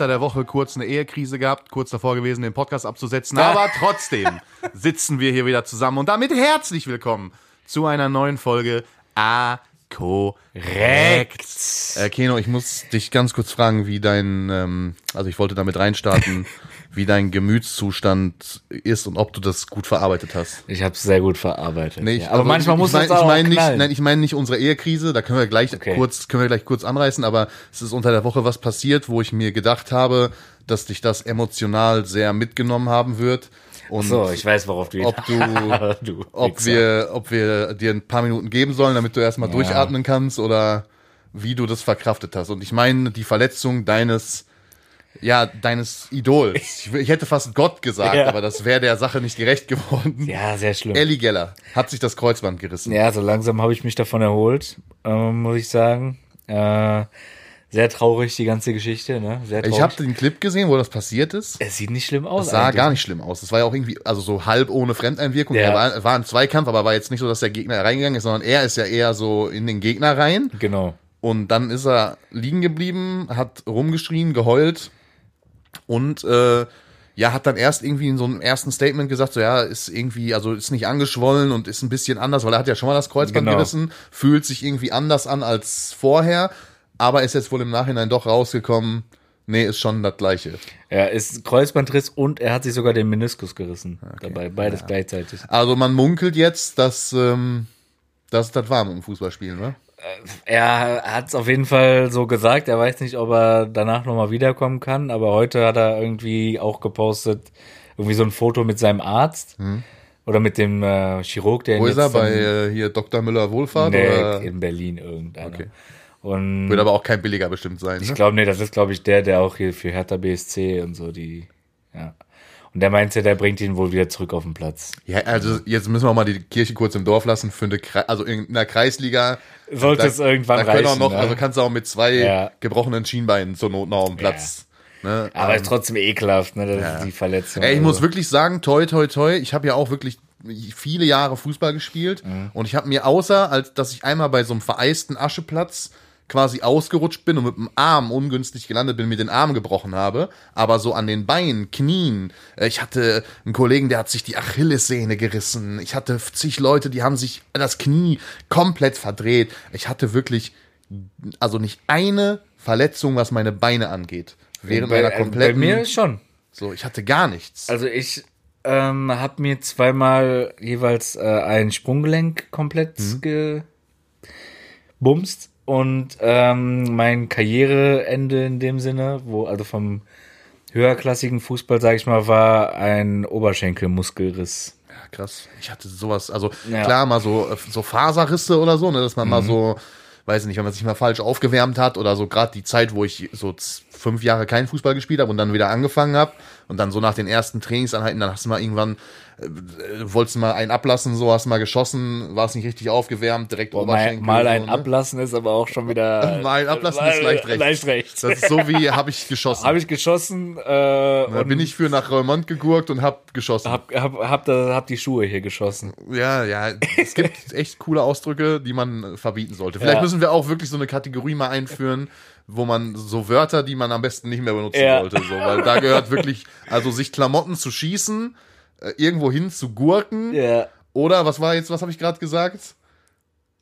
unter der Woche kurz eine Ehekrise gehabt, kurz davor gewesen, den Podcast abzusetzen. Aber trotzdem sitzen wir hier wieder zusammen und damit herzlich willkommen zu einer neuen Folge A Korrekt. Äh, Keno, ich muss dich ganz kurz fragen, wie dein, ähm, also ich wollte damit reinstarten, wie dein Gemütszustand ist und ob du das gut verarbeitet hast. Ich habe es sehr gut verarbeitet. Nee, ich, ja, aber also manchmal muss ich mein, auch ich mein nicht, nein, ich meine nicht unsere Ehekrise, da können wir gleich Okay. kurz, können wir gleich kurz anreißen, aber es ist unter der Woche was passiert, wo ich mir gedacht habe, dass dich das emotional sehr mitgenommen haben wird. Und So, ich weiß, worauf du ob du, du ob wir, ob wir dir ein paar Minuten geben sollen, damit du erstmal durchatmen kannst oder wie du das verkraftet hast. Und ich meine die Verletzung deines, ja, deines Idols. Ich, ich hätte fast Gott gesagt, Ja. aber das wäre der Sache nicht gerecht geworden. Ja, sehr schlimm. Ellie Geller hat sich das Kreuzband gerissen. Ja, so langsam habe ich mich davon erholt, ähm, muss ich sagen. Äh, sehr traurig, die ganze Geschichte, ne? Sehr traurig. Ich habe den Clip gesehen, wo das passiert ist. es sieht nicht schlimm aus. Es sah eigentlich. gar nicht schlimm aus. Es war ja auch irgendwie, also so halb ohne Fremdeinwirkung. Ja. Er war, war ein Zweikampf, aber war jetzt nicht so, dass der Gegner reingegangen ist, sondern er ist ja eher so in den Gegner rein. Genau. Und dann ist er liegen geblieben, hat rumgeschrien, geheult und äh, ja, hat dann erst irgendwie in so einem ersten Statement gesagt, so ja, ist irgendwie, also ist nicht angeschwollen und ist ein bisschen anders, weil er hat ja schon mal das Kreuzband Genau. gerissen, fühlt sich irgendwie anders an als vorher, aber ist jetzt wohl im Nachhinein doch rausgekommen, nee, ist schon das gleiche. Er ist Kreuzbandriss und er hat sich sogar den Meniskus gerissen. Dabei, beides gleichzeitig. Also man munkelt jetzt, dass, ähm, dass das war mit dem Fußballspielen, ne? Er hat es auf jeden Fall so gesagt. Er weiß nicht, ob er danach nochmal wiederkommen kann, aber heute hat er irgendwie auch gepostet, irgendwie so ein Foto mit seinem Arzt oder mit dem äh, Chirurg, der Hm. Wo ist er? Bei äh, hier Dr. Müller Wohlfahrt? nee, oder? in Berlin irgendeiner. Okay. Und Wird aber auch kein billiger bestimmt sein. ich Ne? glaube, nee, das ist, glaube ich, der, der auch hier für Hertha BSC und so die, ja. Und der meinte, der bringt ihn wohl wieder zurück auf den Platz. Ja, also jetzt müssen wir auch mal die Kirche kurz im Dorf lassen für eine, also in einer Kreisliga. Sollte da, es irgendwann da können auch reichen, noch, ne? also kannst du auch mit zwei Ja. gebrochenen Schienbeinen zur Not noch auf dem Platz. Ne? Aber Ähm, ist trotzdem ekelhaft, ne, die Verletzung. Ey, ich also. muss wirklich sagen, toi, toi, toi, ich habe ja auch wirklich viele Jahre Fußball gespielt Mhm. und ich habe mir außer, als dass ich einmal bei so einem vereisten Ascheplatz quasi ausgerutscht bin und mit dem Arm ungünstig gelandet bin, mir den Arm gebrochen habe, aber so an den Beinen, Knien. äh, Ich hatte einen Kollegen, der hat sich die Achillessehne gerissen. Ich hatte zig Leute, die haben sich das Knie komplett verdreht. Ich hatte wirklich, also nicht eine Verletzung, was meine Beine angeht. Während bei, meiner bei kompletten, mir schon. so, ich hatte gar nichts. Also ich ähm, habe mir zweimal jeweils äh, ein Sprunggelenk komplett Mhm. gebumst und ähm, mein Karriereende in dem Sinne, wo also vom höherklassigen Fußball, sage ich mal, war ein Oberschenkelmuskelriss. Ja, krass. Ich hatte sowas, also Ja. klar, mal so, äh, so Faserrisse oder so, ne, dass man mal so, weiß nicht, wenn man sich mal falsch aufgewärmt hat oder so gerade die Zeit, wo ich so fünf Jahre kein Fußball gespielt habe und dann wieder angefangen habe und dann so nach den ersten Trainingsanheiten, dann hast du mal irgendwann, wolltest du mal einen ablassen, so hast mal geschossen, warst nicht richtig aufgewärmt, direkt Mal, Oberschenkel. mal ein so, ne? Ablassen ist aber auch schon wieder. Mal ein Ablassen ist leicht rechts. Leicht rechts. Das ist so wie, habe ich geschossen. Habe ich geschossen äh, da und bin ich für nach Reumont gegurkt und hab geschossen. hab, hab, hab, da, hab die Schuhe hier geschossen. Ja, ja, es gibt echt coole Ausdrücke, die man äh, verbieten sollte. Vielleicht Ja. müssen wir auch wirklich so eine Kategorie mal einführen, wo man so Wörter, die man am besten nicht mehr benutzen Ja. sollte, so, weil da gehört wirklich, also sich Klamotten zu schießen, äh, irgendwo hin zu gurken Ja. oder was war jetzt, was habe ich gerade gesagt?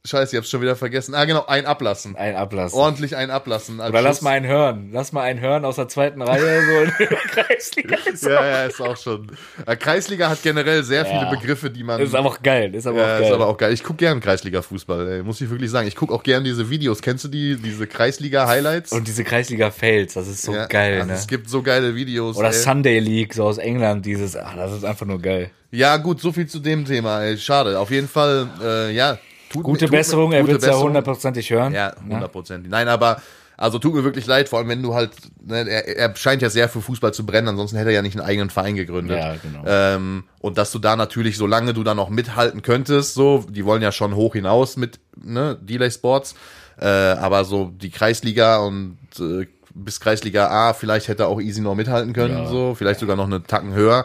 Scheiße, ich hab's schon wieder vergessen. Ah, genau, ein ablassen. Ein Ablassen. Ordentlich ein ablassen. Oder lass Schuss. mal einen hören. Lass mal einen hören aus der zweiten Reihe, so in der Kreisliga. Ist, Ja, ja, ist auch schon. Äh, Kreisliga hat generell sehr viele Ja. Begriffe, die man. ist aber auch geil. Ist aber Ja, auch geil. ist aber auch geil. Ich gucke gern Kreisliga-Fußball, ey, muss ich wirklich sagen. Ich gucke auch gern diese Videos. Kennst du die, diese Kreisliga-Highlights? Und diese Kreisliga-Fails, das ist so Ja, geil, also ne? Es gibt so geile Videos. Oder ey. Sunday League, so aus England, dieses, ach, das ist einfach nur geil. Ja, gut, so viel zu dem Thema. Ey. Schade. Auf jeden Fall, äh, ja. Tut Gute mir- tut mir- Besserung, er wird es ja Besserung. hundertprozentig hören. Ja, hundertprozentig. Nein, aber also tut mir wirklich leid, vor allem wenn du halt, ne, er, er scheint ja sehr für Fußball zu brennen, ansonsten hätte er ja nicht einen eigenen Verein gegründet. Ja, genau. Ähm, und dass du da natürlich, solange du da noch mithalten könntest, so, die wollen ja schon hoch hinaus mit ne, Delay Sports, äh, aber so die Kreisliga und äh, bis Kreisliga A, vielleicht hätte er auch easy noch mithalten können, Ja. so, vielleicht sogar noch eine Tacken höher.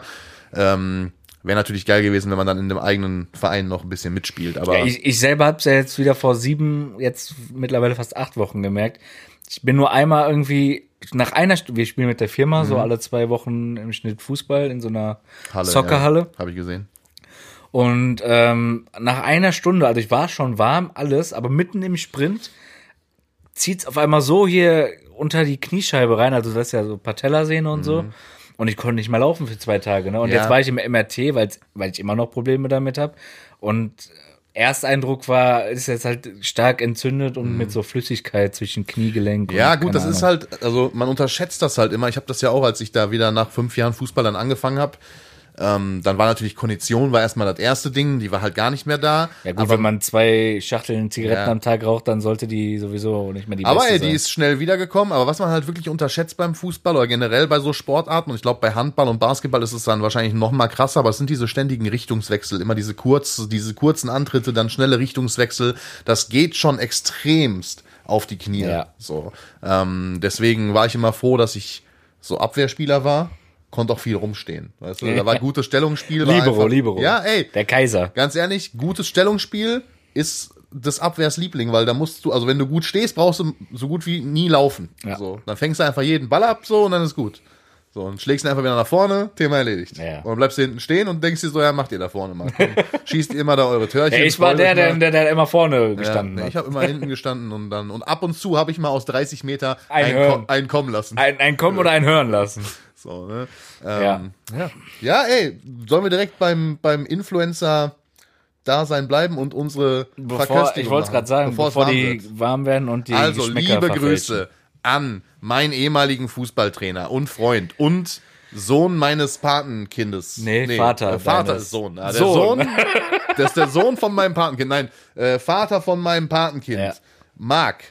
Ähm, Wäre natürlich geil gewesen, wenn man dann in dem eigenen Verein noch ein bisschen mitspielt. Aber Ja, ich, ich selber hab's ja jetzt wieder vor sieben, jetzt mittlerweile fast acht Wochen gemerkt. Ich bin nur einmal irgendwie nach einer Stunde, wir spielen mit der Firma so alle zwei Wochen im Schnitt Fußball in so einer Mhm. Halle, Soccerhalle. Ja, Habe ich gesehen. Und ähm, nach einer Stunde, also ich war schon warm, alles, aber mitten im Sprint zieht's auf einmal so hier unter die Kniescheibe rein, also das ist ja so Patellasehne und so. Und ich konnte nicht mehr laufen für zwei Tage. Ne? Und Ja. jetzt war ich im MRT, weil, ich immer noch Probleme damit habe. Und Ersteindruck war, ist jetzt halt stark entzündet und mit so Flüssigkeit zwischen Kniegelenk. und Ja, gut, das Ahnung. ist halt, also man unterschätzt das halt immer. Ich habe das ja auch, als ich da wieder nach fünf Jahren Fußball dann angefangen habe. Ähm, dann war natürlich Kondition, war erstmal das erste Ding, die war halt gar nicht mehr da. Ja gut, wenn man zwei Schachteln Zigaretten Ja. am Tag raucht, dann sollte die sowieso nicht mehr die Aber beste ey, die sein. ist schnell wiedergekommen. Aber was man halt wirklich unterschätzt beim Fußball oder generell bei so Sportarten, und ich glaube bei Handball und Basketball ist es dann wahrscheinlich noch mal krasser, aber es sind diese ständigen Richtungswechsel, immer diese kurz, diese kurzen Antritte, dann schnelle Richtungswechsel. Das geht schon extremst auf die Knie. Ja. So, ähm, deswegen war ich immer froh, dass ich so Abwehrspieler war, konnte auch viel rumstehen. Weißt du, da war gutes Stellungsspiel. war Libero, einfach- Libero. Ja, ey, Der Kaiser. ganz ehrlich, gutes Stellungsspiel ist des Abwehrs Liebling, weil da musst du, also wenn du gut stehst, brauchst du so gut wie nie laufen. Ja. So, dann fängst du einfach jeden Ball ab so und dann ist gut. So, und schlägst ihn einfach wieder nach vorne, Thema erledigt. Ja. Und dann bleibst du hinten stehen und denkst dir so, ja, macht ihr da vorne mal. Komm, schießt ihr immer da eure Törchen. Ja, ich war der, der, mal. der, der immer vorne ja, gestanden nee, hat. ich habe immer hinten gestanden und dann, und ab und zu habe ich mal aus 30 Meter Ein einen, ko einen kommen lassen. Ein, ein kommen oder ein hören lassen. So, ne? Ja. Ähm, ja. ja, ey, sollen wir direkt beim, beim Influencer Dasein bleiben und unsere Bevor, ich wollte es gerade sagen, bevor, bevor, warm die wird. warm werden und die Also, liebe. Grüße an meinen ehemaligen Fußballtrainer und Freund und Sohn meines Patenkindes. Nee, Vater Äh, Vater ist Sohn. Ja, der Sohn. Sohn. Das ist der Sohn von meinem Patenkind. Nein, äh, Vater von meinem Patenkind. Ja. Marc.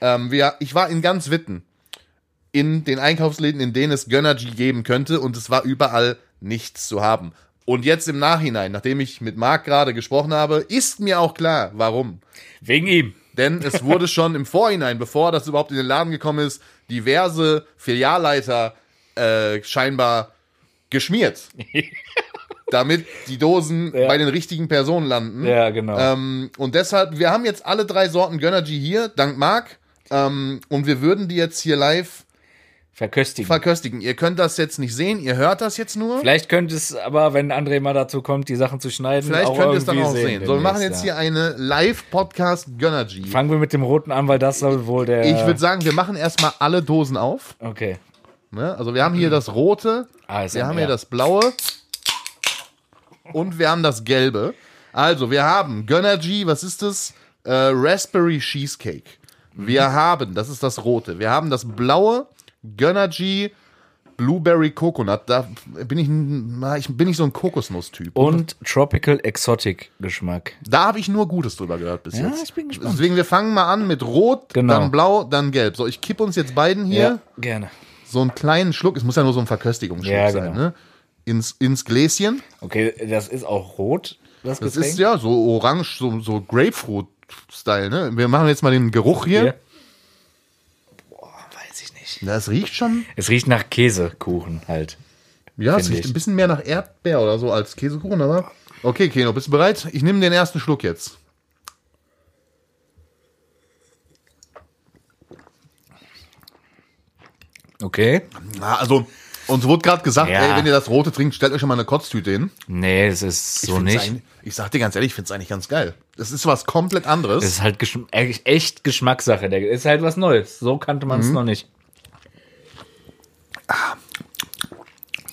Ähm, wir, ich war in ganz Witten in den Einkaufsläden, in denen es Gönnergy geben könnte und es war überall nichts zu haben. Und jetzt im Nachhinein, nachdem ich mit Marc gerade gesprochen habe, ist mir auch klar, warum. Wegen ihm. Denn es wurde schon im Vorhinein, bevor das überhaupt in den Laden gekommen ist, diverse Filialleiter äh, scheinbar geschmiert. damit die Dosen Ja. bei den richtigen Personen landen. Ja, genau. Ähm, und deshalb, wir haben jetzt alle drei Sorten Gönnergy hier, dank Marc. Ähm, und wir würden die jetzt hier live Verköstigen. verköstigen. Ihr könnt das jetzt nicht sehen, ihr hört das jetzt nur. Vielleicht könnte es aber, wenn André mal dazu kommt, die Sachen zu schneiden, Vielleicht auch könnt ihr es dann auch sehen. So, wir machen jetzt demnächst, hier eine Live-Podcast Gönnergy. Fangen wir mit dem roten an, weil das soll wohl der. Ich würde sagen, wir machen erstmal alle Dosen auf. Okay. Ne? Also wir haben hier das rote, Ah, ist wir haben ja. hier das blaue und wir haben das gelbe. Also wir haben Gönnergy, was ist das? Äh, Raspberry Cheesecake. Wir Mhm. haben, das ist das rote, wir haben das blaue Gönnergy Blueberry Coconut. Da bin ich, ich bin nicht so ein Kokosnuss-Typ. Und Tropical Exotic Geschmack. Da habe ich nur Gutes drüber gehört bis Ja, jetzt. ich bin gespannt. Deswegen, wir fangen mal an mit Rot, Genau. dann Blau, dann Gelb. So, ich kippe uns jetzt beiden hier gerne. so einen kleinen Schluck, es muss ja nur so ein Verköstigungsschluck Ja, sein, genau. ne? Ins, ins Gläschen. Okay, das ist auch rot, das, Das ist ja so orange, so, so Grapefruit-Style, ne? Wir machen jetzt mal den Geruch hier. Hier. Das riecht schon, Es riecht nach Käsekuchen halt. ja, es riecht ich. ein bisschen mehr nach Erdbeer oder so als Käsekuchen, aber. Okay, Keno, bist du bereit? Ich nehme den ersten Schluck jetzt. Okay. Na, also, uns wurde gerade gesagt, Ja. ey, wenn ihr das Rote trinkt, stellt euch schon mal eine Kotztüte hin. Nee, es ist so find's nicht. Ich sag dir ganz ehrlich, ich finde es eigentlich ganz geil. Das ist was komplett anderes. Es ist halt Geschm echt, Geschmackssache. Der ist halt was Neues. So kannte man es Mhm. noch nicht.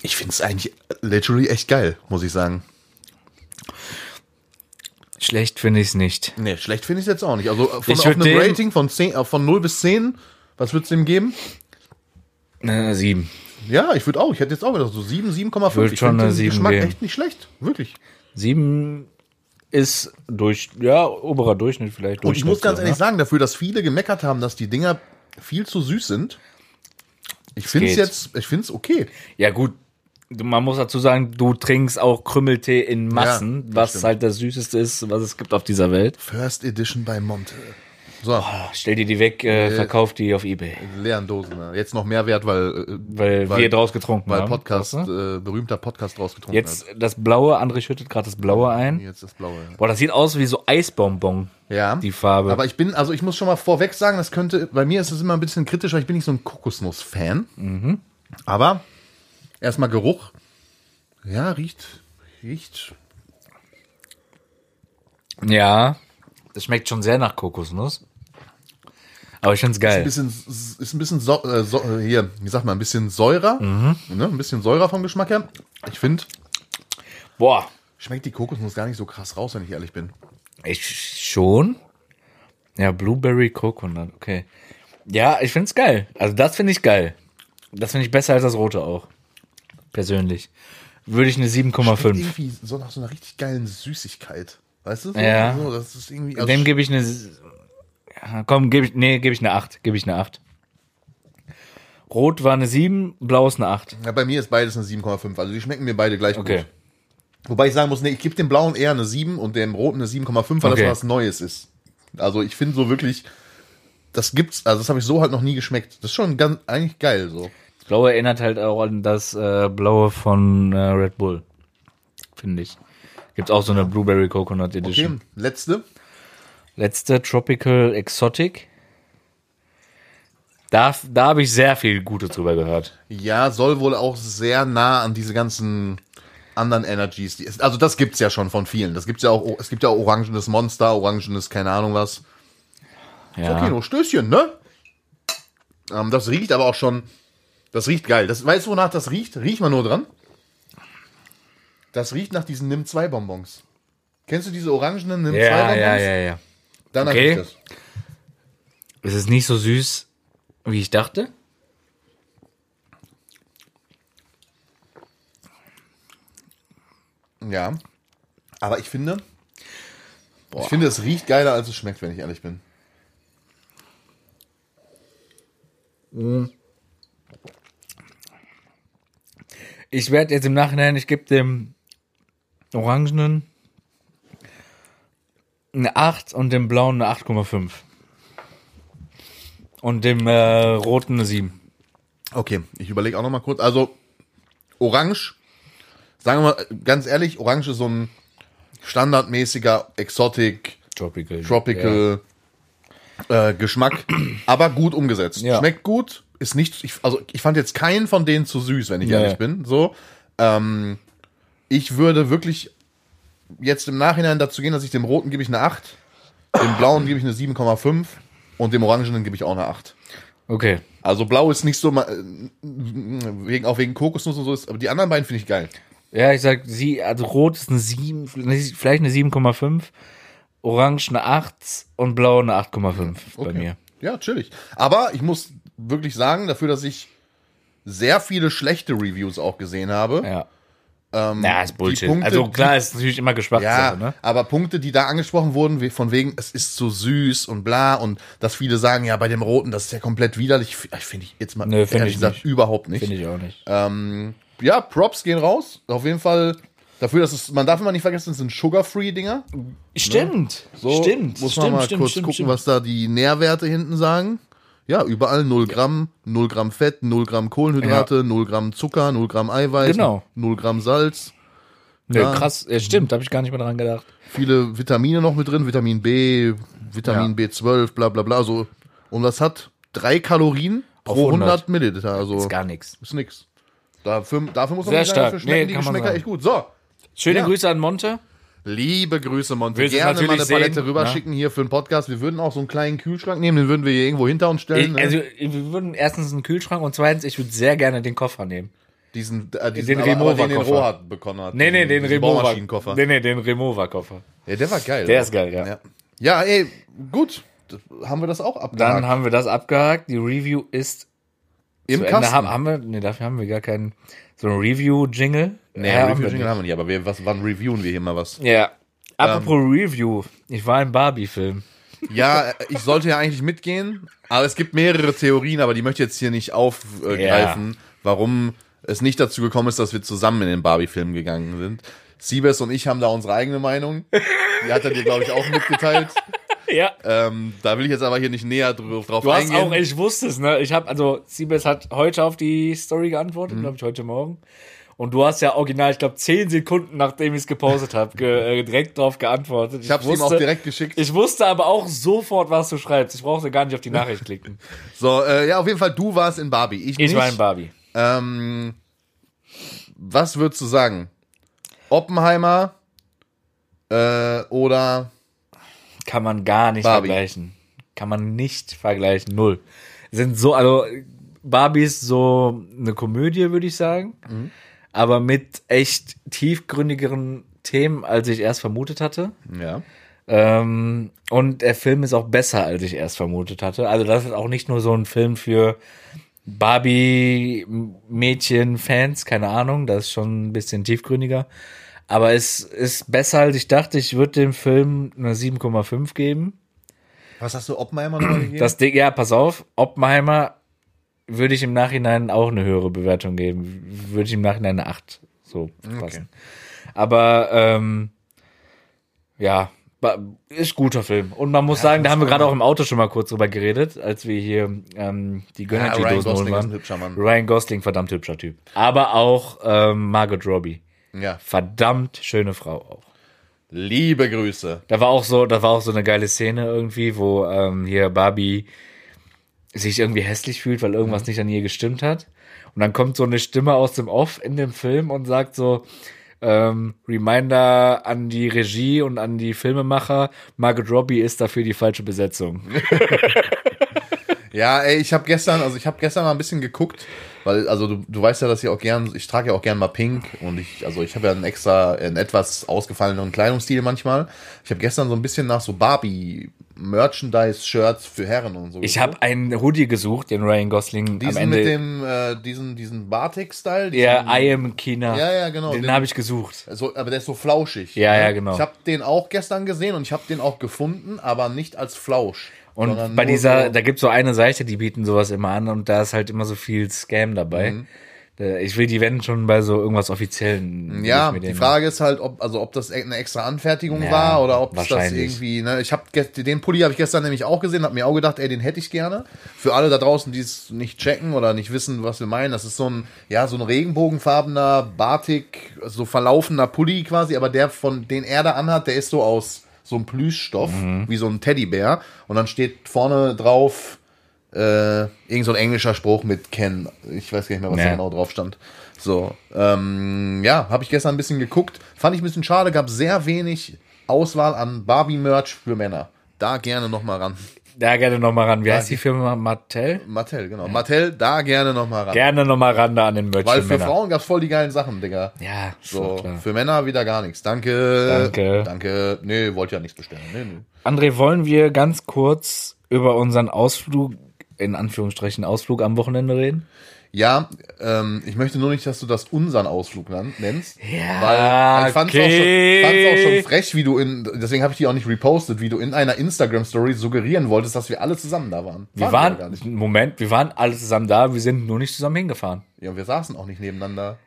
Ich finde es eigentlich literally echt geil, muss ich sagen. Schlecht finde ich es nicht. Nee, schlecht finde ich es jetzt auch nicht. Also von, Ich auf einem Rating von, 10, äh, von 0 bis 10, was würdest du ihm geben? Äh, sieben. Ja, ich würde auch. Ich hätte jetzt auch wieder so 7, 7,5. Würd Ich schon finde eine den 7 Geschmack geben. echt nicht schlecht. Wirklich. Sieben ist durch, ja, oberer Durchschnitt vielleicht. Und ich muss ganz ehrlich ne? sagen, dafür, dass viele gemeckert haben, dass die Dinger viel zu süß sind. Ich finde es jetzt, ich finde es okay. Ja, gut. Man muss dazu sagen, du trinkst auch Krümmeltee in Massen, das was stimmt. halt das Süßeste ist, was es gibt auf dieser Welt. First Edition bei Monte. So, Ah, Stell dir die weg, äh, verkauf die auf Ebay. leeren Dosen. ne? Jetzt noch mehr wert, weil, äh, Weil, Weil- wir draus getrunken weil haben. Podcast, Weißt du? äh, berühmter Podcast rausgetrunken Jetzt das Blaue, André schüttet gerade das Blaue hat. ein. Jetzt das Blaue. Boah, das sieht aus wie so Eisbonbon, Ja. die Farbe. Aber ich bin, also ich muss schon mal vorweg sagen, das könnte, bei mir ist es immer ein bisschen kritisch, weil ich bin nicht so ein Kokosnuss-Fan. Mhm. Aber erstmal Geruch. Ja, riecht, riecht. ja, das schmeckt schon sehr nach Kokosnuss. Aber ich find's Ein geil. bisschen, ist ein bisschen so, äh, so, äh, hier, wie sagt man, ein bisschen säurer. Mhm. Ne? Ein bisschen säurer vom Geschmack her. Ich finde, Boah, schmeckt die Kokosnuss gar nicht so krass raus, wenn ich ehrlich bin. ich schon. Ja, Blueberry Coconut, okay. Ja, ich find's geil. Also das finde ich geil. Das finde ich besser als das rote auch. Persönlich. Würde ich eine Schmeckt 7,5. irgendwie so nach so einer richtig geilen Süßigkeit. Weißt du? So, Ja. So, das ist irgendwie. also Dem gebe ich eine. Komm, gebe ich. Nee, gebe ich eine 8. Gebe ich eine 8. Rot war eine 7, blau ist eine 8. ja, bei mir ist beides eine 7,5. Also die schmecken mir beide gleich Okay. gut. Wobei ich sagen muss, nee, ich gebe dem blauen eher eine 7 und dem roten eine 7,5, weil Okay. das was Neues ist. Also ich finde so wirklich, das gibt's, also das habe ich so halt noch nie geschmeckt. Das ist schon ganz, eigentlich geil so. Das Blaue erinnert halt auch an das äh, Blaue von äh, Red Bull. Finde ich. Gibt auch so eine Blueberry Coconut Okay, Edition. letzte. Letzte Tropical Exotic. Da, da habe ich sehr viel Gutes drüber gehört. Ja, soll wohl auch sehr nah an diese ganzen anderen Energies. Die, also das gibt's ja schon von vielen. Das gibt's ja auch, es gibt ja auch orangenes Monster, orangenes, keine Ahnung was. Ja. Okay, nur Stößchen, ne? Ähm, das riecht aber auch schon. Das riecht geil. Das, weißt du, wonach das riecht? Riech mal nur dran. Das riecht nach diesen Nimm 2 Bonbons. Kennst du diese orangenen Nimm 2 ja, Bonbons? ja, ja, ja. Danach Okay. riecht das. Es ist nicht so süß, wie ich dachte. Ja. Aber ich finde. Ich finde, es riecht geiler, als es schmeckt, wenn ich ehrlich bin. Ich werde jetzt im Nachhinein, ich gebe dem Orangenen eine 8 und dem Blauen eine 8,5. Und dem äh, Roten eine 7. Okay, ich überlege auch noch mal kurz. Also, Orange, sagen wir mal ganz ehrlich, Orange ist so ein standardmäßiger Exotic, Tropical. Tropical äh, Geschmack, aber gut umgesetzt. Ja. Schmeckt gut, ist nicht, ich, also ich fand jetzt keinen von denen zu süß, wenn ich Nee. ehrlich bin. So, ähm, ich würde wirklich jetzt im Nachhinein dazu gehen, dass ich dem Roten gebe ich eine 8, dem Blauen gebe ich eine 7,5 und dem Orangenen gebe ich auch eine 8. Okay. Also blau ist nicht so äh, wegen auch wegen Kokosnuss und so ist, aber die anderen beiden finde ich geil. Ja, ich sag, sie, also Rot ist eine 7, vielleicht eine 7,5, Orange eine 8 und Blau eine 8,5 bei mir. Ja, chillig. Aber ich muss wirklich sagen, dafür, dass ich sehr viele schlechte Reviews auch gesehen habe. Ja. Ähm, Ja, ist Bullshit. Punkte, also klar, ist natürlich immer Ja, Geschmackssache, ne? aber Punkte, die da angesprochen wurden, von wegen, es ist so süß und bla und dass viele sagen, ja, bei dem Roten, das ist ja komplett widerlich. Ich finde ich jetzt mal Nö, ehrlich ich gesagt nicht. überhaupt nicht. Finde ich auch nicht. Ähm, ja, Props gehen raus. Auf jeden Fall dafür, dass es, man darf immer nicht vergessen, es sind Sugar-Free-Dinger. Stimmt. So stimmt. muss stimmt, man mal stimmt, kurz stimmt, gucken, stimmt. was da die Nährwerte hinten sagen. Ja, überall 0 Gramm, 0 Gramm Fett, 0 Gramm Kohlenhydrate, 0 Gramm Zucker, 0 Gramm Eiweiß, Genau. 0 Gramm Salz. Nö, Ja. krass, ja, stimmt, habe ich gar nicht mehr dran gedacht. Viele Vitamine noch mit drin, Vitamin B, Vitamin B12, bla bla bla. So. Und das hat drei Kalorien Auf pro 100, 100 Milliliter. Also Ist gar nichts. ist nix. Dafür, dafür muss man Sehr sagen, stark. schmecken Nee, die Geschmäcker sagen. echt gut. So, Schöne Ja. Grüße an Monte. Liebe Grüße, Monte. Willst Gerne mal eine natürlich Palette sehen, rüberschicken hier für den Podcast. Wir würden auch so einen kleinen Kühlschrank nehmen, den würden wir hier irgendwo hinter uns stellen. Ich, ne? also, wir würden erstens einen Kühlschrank und zweitens, ich würde sehr gerne den Koffer nehmen. Diesen, äh, diesen Den aber den, den Remover-Koffer. Rohat bekommen hat. Nee, nee, den Diesen Remover. Baumaschinenkoffer. Nee, nee, den Remover-Koffer. Ja, der war geil. Der oder? ist geil, ja. ja. Ja, ey, gut. Haben wir das auch Dann abgehakt? haben wir das abgehakt. Die Review ist Im zu Ende. Kasten. Haben, haben wir, nee, dafür haben wir gar keinen, so ein Review-Jingle. nee, Ja, haben Review wir nicht. haben wir nicht, aber wir, was, wann reviewen wir hier mal was? Ja. Apropos Ähm. Review. Ich war im Barbie-Film. Ja, ich sollte ja eigentlich mitgehen, aber es gibt mehrere Theorien, aber die möchte ich jetzt hier nicht aufgreifen, warum es nicht dazu gekommen ist, dass wir zusammen in den Barbie-Film gegangen sind. Siebes und ich haben da unsere eigene Meinung. Die hat er dir, glaube ich, auch mitgeteilt. Ja. Ähm, da will ich jetzt aber hier nicht näher drauf, drauf Du hast eingehen. auch, ich wusste es, ne? Ich habe, also Siebes hat heute auf die Story geantwortet, Mhm. glaube ich, heute Morgen. Und du hast ja original, ich glaube, zehn Sekunden nachdem ich es gepostet habe, ge äh, direkt drauf geantwortet. ich habe ihm auch direkt geschickt. Ich wusste aber auch sofort, was du schreibst. Ich brauchte gar nicht auf die Nachricht klicken. So, äh, ja, auf jeden Fall, du warst in Barbie. Ich, Ich nicht. war in Barbie. Ähm, was würdest du sagen? Oppenheimer äh, oder Kann man gar nicht Barbie. vergleichen. Kann man nicht vergleichen. Null. Sind so, also Barbie ist so eine Komödie, würde ich sagen. Mhm. Aber mit echt tiefgründigeren Themen, als ich erst vermutet hatte. ja? Ähm, und der Film ist auch besser, als ich erst vermutet hatte. Also das ist auch nicht nur so ein Film für Barbie-Mädchen-Fans, keine Ahnung, das ist schon ein bisschen tiefgründiger. Aber es ist besser, als ich dachte. Ich würde dem Film eine 7,5 geben. Was hast du Oppenheimer nochmal gegeben? Das Ding, ja, pass auf, Oppenheimer würde ich im Nachhinein auch eine höhere Bewertung geben. Würde ich im Nachhinein eine 8 so passen. Aber ähm, ja, ist guter Film. Und man muss sagen, da haben wir gerade auch im Auto schon mal kurz drüber geredet, als wir hier ähm, die ja, Gönnergy-Dosen holen Gosling ist ein waren. hübscher Mann. Ryan Gosling, verdammt hübscher Typ. Aber auch ähm, Margot Robbie. Ja. Verdammt schöne Frau auch. Liebe Grüße. Da war auch so, da war auch so eine geile Szene irgendwie, wo ähm, hier Barbie sich irgendwie hässlich fühlt, weil irgendwas nicht an ihr gestimmt hat. Und dann kommt so eine Stimme aus dem Off in dem Film und sagt so, ähm, Reminder an die Regie und an die Filmemacher, Margot Robbie ist dafür die falsche Besetzung. Ja, ey, ich habe gestern, also ich habe gestern mal ein bisschen geguckt, weil also du, du weißt ja, dass ich auch gern, ich trage ja auch gern mal Pink und ich, also ich habe ja einen extra, einen etwas ausgefalleneren Kleidungsstil manchmal. Ich habe gestern so ein bisschen nach so Barbie Merchandise-Shirts für Herren und so. Ich habe einen Hoodie gesucht, den Ryan Gosling am diesen Ende. mit dem, äh, diesen, diesen Batik-Style. der diesen- I am China. Ja, ja, genau. Den Den- habe ich gesucht. So, aber der ist so flauschig. Ja, ne? ja, genau. Ich habe den auch gestern gesehen und ich habe den auch gefunden, aber nicht als Flausch. Und bei dieser, so, da gibt's so eine Seite, die bieten sowas immer an und da ist halt immer so viel Scam dabei. Mhm. Äh, Ich will die wenn schon bei so irgendwas Offiziellen. Ja, die Frage ist halt, ob also ob das eine extra Anfertigung Ja, war oder ob das irgendwie. Ne, ich habe den Pulli habe ich gestern nämlich auch gesehen, habe mir auch gedacht, ey, den hätte ich gerne. Für alle da draußen, die es nicht checken oder nicht wissen, was wir meinen, das ist so ein ja so ein regenbogenfarbener Batik, so verlaufener Pulli quasi, aber der von den er da anhat, der ist so aus so einem Plüschstoff Mhm. wie so ein Teddybär und dann steht vorne drauf äh, irgend so ein englischer Spruch mit Ken. Ich weiß gar nicht mehr, was Ja. da genau drauf stand. So, ähm, ja, habe ich gestern ein bisschen geguckt. Fand ich ein bisschen schade, gab sehr wenig Auswahl an Barbie-Merch für Männer. Da gerne noch mal ran. Da gerne nochmal ran. Wie heißt die Firma? Mattel? Mattel, genau. Mattel, da gerne noch mal ran. Gerne nochmal ran da an den Merch Weil für Männer. Frauen gab's voll die geilen Sachen, Digga. Ja, So, für Männer wieder gar nichts. Danke. Danke. Danke. Nee, wollt ja nichts bestellen. Nee, nee. André, wollen wir ganz kurz über unseren Ausflug, in Anführungsstrichen Ausflug am Wochenende reden? Ja, ähm, ich möchte nur nicht, dass du das unseren Ausflug nennst. Ja, weil ich fand's, okay. auch schon, fand's auch schon frech, wie du in, deswegen habe ich die auch nicht repostet, wie du in einer Instagram-Story suggerieren wolltest, dass wir alle zusammen da waren. Wir waren, gar nicht. Moment, wir waren alle zusammen da, wir sind nur nicht zusammen hingefahren. Ja, und wir saßen auch nicht nebeneinander.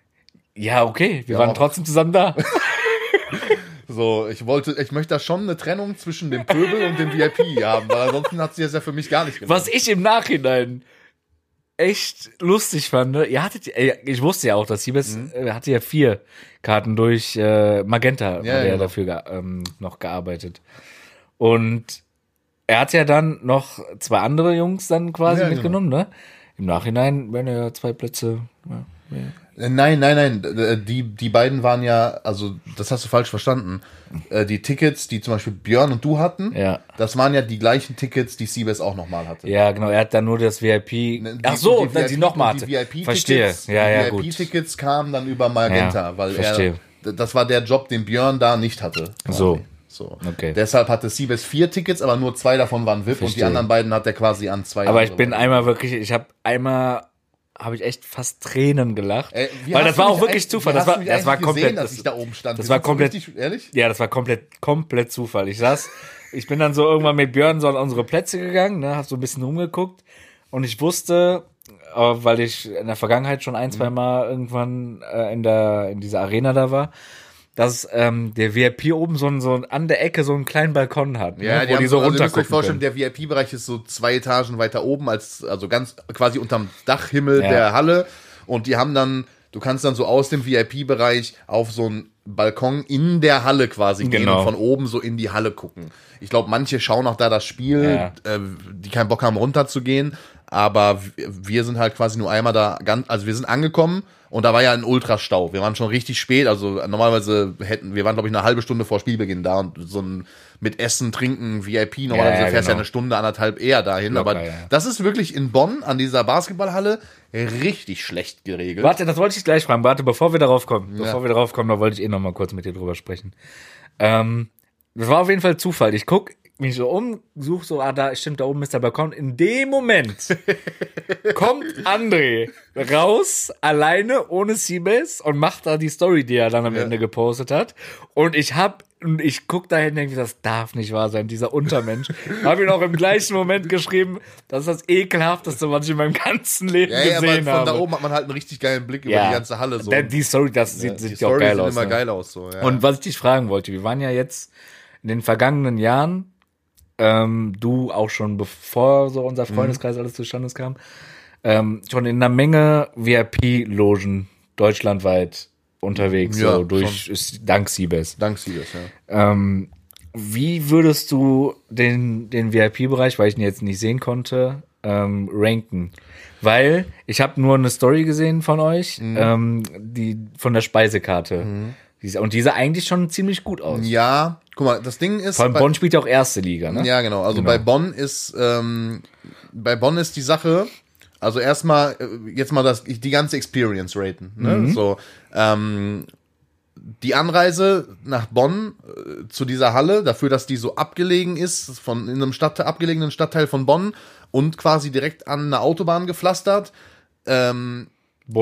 Ja, okay, wir Ja, waren trotzdem zusammen da. So, ich wollte, ich möchte da schon eine Trennung zwischen dem Pöbel und dem VIP haben, weil ansonsten hat sie das ja für mich gar nicht gemacht. Was ich im Nachhinein echt lustig fand, ihr hattet, äh, ich wusste ja auch, dass Siebes äh, hatte ja vier Karten durch äh, Magenta, hat er genau. dafür ge ähm, noch gearbeitet. Und er hat ja dann noch zwei andere Jungs dann quasi Ja, genau. mitgenommen, ne? Im Nachhinein wären ja zwei Plätze. Ja, ja. Nein, nein, nein. d- Die, die beiden waren ja, also das hast du falsch verstanden. Äh, Die Tickets, die zum Beispiel Björn und du hatten, Ja. das waren ja die gleichen Tickets, die Siebes auch nochmal hatte. Ja, genau, er hat dann nur das VIP. Die- Ach so, die die VIP nochmal hatte. Die VIP-Tickets, Verstehe. Ja, ja, die. VIP-Tickets kamen dann über Magenta, Ja, weil verstehe. er, das war der Job, den Björn da nicht hatte. quasi. So. So. Okay. Deshalb hatte Siebes vier Tickets, aber nur zwei davon waren VIP und die Verstehe. anderen beiden hat er quasi an zwei. Aber ich bin einmal wirklich, ich habe einmal, habe ich echt fast Tränen gelacht. Wie weil das war auch wirklich Zufall. Das war, das war komplett, gesehen, dass ich da oben stand. das war komplett- richtig, ehrlich? ja, das war komplett, komplett Zufall. Ich saß, ich bin dann so irgendwann mit Björn so an unsere Plätze gegangen, ne, hab so ein bisschen rumgeguckt und ich wusste, äh, weil ich in der Vergangenheit schon ein, zwei Mal irgendwann äh, in der, in dieser Arena da war, dass ähm, der VIP oben so, ein, so ein, an der Ecke so einen kleinen Balkon hat, Ja, ne, die wo haben die so also müsst euch runtergucken vorstellen, können. der VIP-Bereich ist so zwei Etagen weiter oben, als, also ganz quasi unterm Dachhimmel Ja. der Halle. Und die haben dann, du kannst dann so aus dem VIP-Bereich auf so einen Balkon in der Halle quasi gehen Genau. und von oben so in die Halle gucken. Ich glaube, manche schauen auch da das Spiel, Ja. äh, die keinen Bock haben, runterzugehen. Aber wir sind halt quasi nur einmal da, ganz, also wir sind angekommen und da war ja ein Ultrastau. Wir waren schon richtig spät, also normalerweise hätten, wir waren glaube ich eine halbe Stunde vor Spielbeginn da und so ein mit Essen, Trinken, VIP, normalerweise ja, fährst du ja genau. eine Stunde, anderthalb eher dahin. Locker, aber ja. das ist wirklich in Bonn an dieser Basketballhalle richtig schlecht geregelt. Warte, das wollte ich gleich fragen. Warte, bevor wir darauf kommen, Ja. bevor wir darauf kommen, da wollte ich eh noch mal kurz mit dir drüber sprechen. Ähm, das war auf jeden Fall Zufall. Ich guck mich so um, such so, ah, da stimmt, da oben ist der Balkon. In dem Moment kommt André raus, alleine, ohne Seabase und macht da die Story, die er dann am Ja. Ende gepostet hat. Und ich hab, und ich guck dahin und denke, das darf nicht wahr sein, dieser Untermensch. hab ihn auch im gleichen Moment geschrieben, das ist das ekelhafteste, was ich in meinem ganzen Leben ja, ja, gesehen von habe. da oben hat man halt einen richtig geilen Blick über die ganze Halle. So. Die Story, das sieht, sieht die auch Storys geil sehen aus. immer ne? geil aus. So. Und was ich dich fragen wollte, wir waren ja jetzt in den vergangenen Jahren, ähm, du auch schon bevor so unser Mhm. Freundeskreis alles zustande kam, ähm, schon in einer Menge VIP-Logen deutschlandweit unterwegs, Ja, so durch ist, dank Siebes. Dank Siebes, ja. Ähm, wie würdest du den, den VIP-Bereich, weil ich ihn jetzt nicht sehen konnte, ähm, ranken? Weil ich habe nur eine Story gesehen von euch, Mhm. ähm, die von der Speisekarte. Die- Und die sah eigentlich schon ziemlich gut aus. Ja, guck mal, das Ding ist. Vor allem bei- Bonn spielt ja auch erste Liga, ne? Ja, genau. Also Genau. bei Bonn ist ähm, bei Bonn ist die Sache. Also erstmal äh, jetzt mal das die ganze Experience raten. Ne? Mhm. So ähm, die Anreise nach Bonn äh, zu dieser Halle, dafür, dass die so abgelegen ist, von in einem Stadt, abgelegenen Stadtteil von Bonn und quasi direkt an eine Autobahn gepflastert, ähm,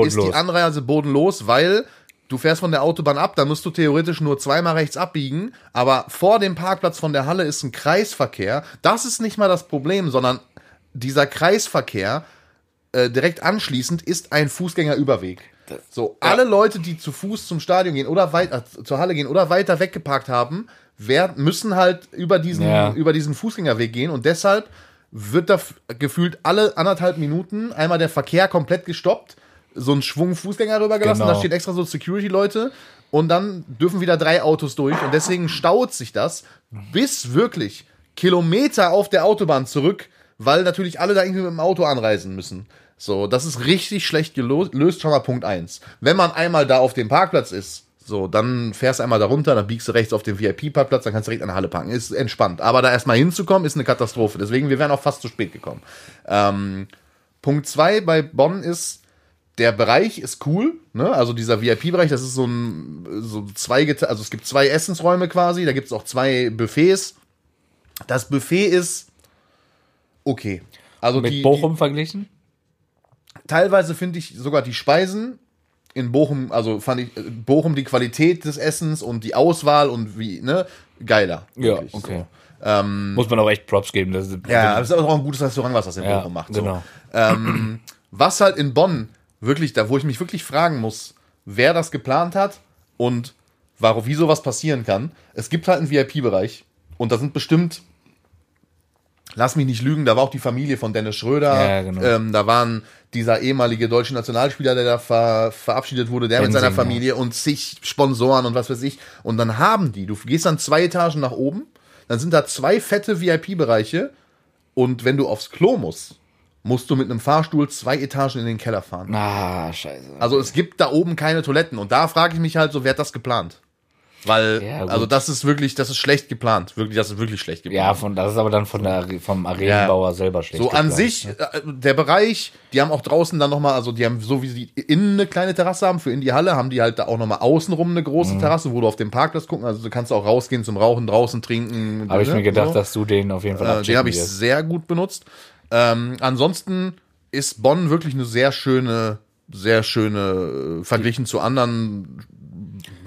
ist die Anreise bodenlos, weil du fährst von der Autobahn ab, da musst du theoretisch nur zweimal rechts abbiegen, aber vor dem Parkplatz von der Halle ist ein Kreisverkehr. Das ist nicht mal das Problem, sondern dieser Kreisverkehr äh, direkt anschließend ist ein Fußgängerüberweg. So, alle Leute, die zu Fuß zum Stadion gehen oder weiter zur Halle gehen oder weiter weggeparkt haben, werden, müssen halt über diesen, Ja. über diesen Fußgängerweg gehen und deshalb wird da gefühlt alle anderthalb Minuten einmal der Verkehr komplett gestoppt, so ein Schwung Fußgänger rübergelassen, Genau. da stehen extra so Security-Leute und dann dürfen wieder drei Autos durch und deswegen staut sich das bis wirklich Kilometer auf der Autobahn zurück, weil natürlich alle da irgendwie mit dem Auto anreisen müssen. So, das ist richtig schlecht gelöst, schon mal Punkt eins. Wenn man einmal da auf dem Parkplatz ist, so, dann fährst du einmal da runter, dann biegst du rechts auf den VIP-Parkplatz, dann kannst du direkt an der Halle parken. Ist entspannt. Aber da erstmal hinzukommen, ist eine Katastrophe. Deswegen, wir wären auch fast zu spät gekommen. Ähm, Punkt zwei bei Bonn ist, der Bereich ist cool, ne? Also dieser VIP-Bereich, das ist so ein so zwei also es gibt zwei Essensräume quasi, da gibt es auch zwei Buffets. Das Buffet ist okay. Also Mit die, Bochum verglichen? die teilweise finde ich sogar die Speisen in Bochum, also fand ich äh, Bochum die Qualität des Essens und die Auswahl und wie, ne, geiler. Ja, wirklich, okay. So. Ähm, Muss man auch echt Props geben. Das ist, ja, das ist auch ein gutes Restaurant, was das in Ja, Bochum macht. genau. So. Ähm, was halt in Bonn wirklich, da wo ich mich wirklich fragen muss, wer das geplant hat und warum, wie sowas passieren kann. Es gibt halt einen VIP-Bereich und da sind bestimmt, lass mich nicht lügen, da war auch die Familie von Dennis Schröder, Ja, genau. ähm, da waren dieser ehemalige deutsche Nationalspieler, der da ver, verabschiedet wurde, der mit Tenzing, seiner Familie und zig Sponsoren und was weiß ich. Und dann haben die, du gehst dann zwei Etagen nach oben, dann sind da zwei fette VIP-Bereiche und wenn du aufs Klo musst, musst du mit einem Fahrstuhl zwei Etagen in den Keller fahren. Ah, scheiße. Also es gibt da oben keine Toiletten und da frage ich mich halt so, wer hat das geplant? Weil, Ja, also das ist wirklich, das ist schlecht geplant. Wirklich, das ist wirklich schlecht geplant. Ja, von, das ist aber dann von der, vom Arenenbauer selber schlecht. So an geplant, sich, ne? äh, der Bereich, die haben auch draußen dann nochmal, also die haben, so wie sie innen eine kleine Terrasse haben, für in die Halle, haben die halt da auch nochmal außenrum eine Mhm. große Terrasse, wo du auf den Parkplatz gucken, also du kannst auch rausgehen zum Rauchen, draußen trinken. Habe ich ne, mir gedacht, so. dass du den auf jeden Fall Äh, den habe ich sehr gut benutzt. Ähm, ansonsten ist Bonn wirklich eine sehr schöne, sehr schöne, äh, verglichen zu anderen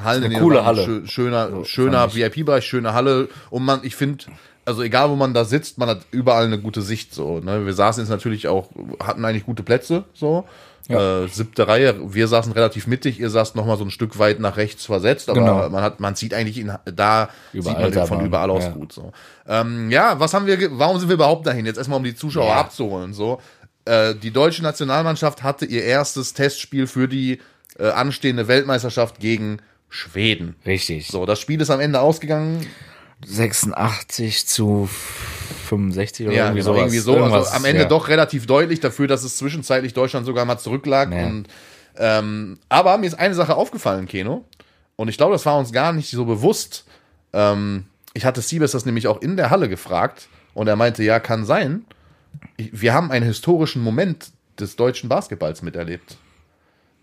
Hallen. in Eine denen coole Halle. schö- schöner, fand schöner ich. VIP-Bereich, schöne Halle. Und man, ich finde, also egal wo man da sitzt, man hat überall eine gute Sicht. So, ne? Wir saßen jetzt natürlich auch, hatten eigentlich gute Plätze. So. Ja. Äh, siebte Reihe, wir saßen relativ mittig, ihr saßt noch mal so ein Stück weit nach rechts versetzt, aber Genau. man hat, man sieht eigentlich ihn, da Überall sieht man von überall aus ja. gut. So. Ähm, ja, was haben wir, warum sind wir überhaupt dahin? Jetzt erstmal, um die Zuschauer Ja. abzuholen. So, äh, die deutsche Nationalmannschaft hatte ihr erstes Testspiel für die äh, anstehende Weltmeisterschaft gegen Schweden. Richtig. So, das Spiel ist am Ende ausgegangen. 86 zu 65 oder Ja, irgendwie genau, irgendwie so. Also am Ende ja. doch relativ deutlich dafür, dass es zwischenzeitlich Deutschland sogar mal zurücklag. Ja. Und, ähm, aber mir ist eine Sache aufgefallen, Keno. Und ich glaube, das war uns gar nicht so bewusst. Ähm, ich hatte Siebes das nämlich auch in der Halle gefragt. Und er meinte, ja, kann sein. Wir haben einen historischen Moment des deutschen Basketballs miterlebt.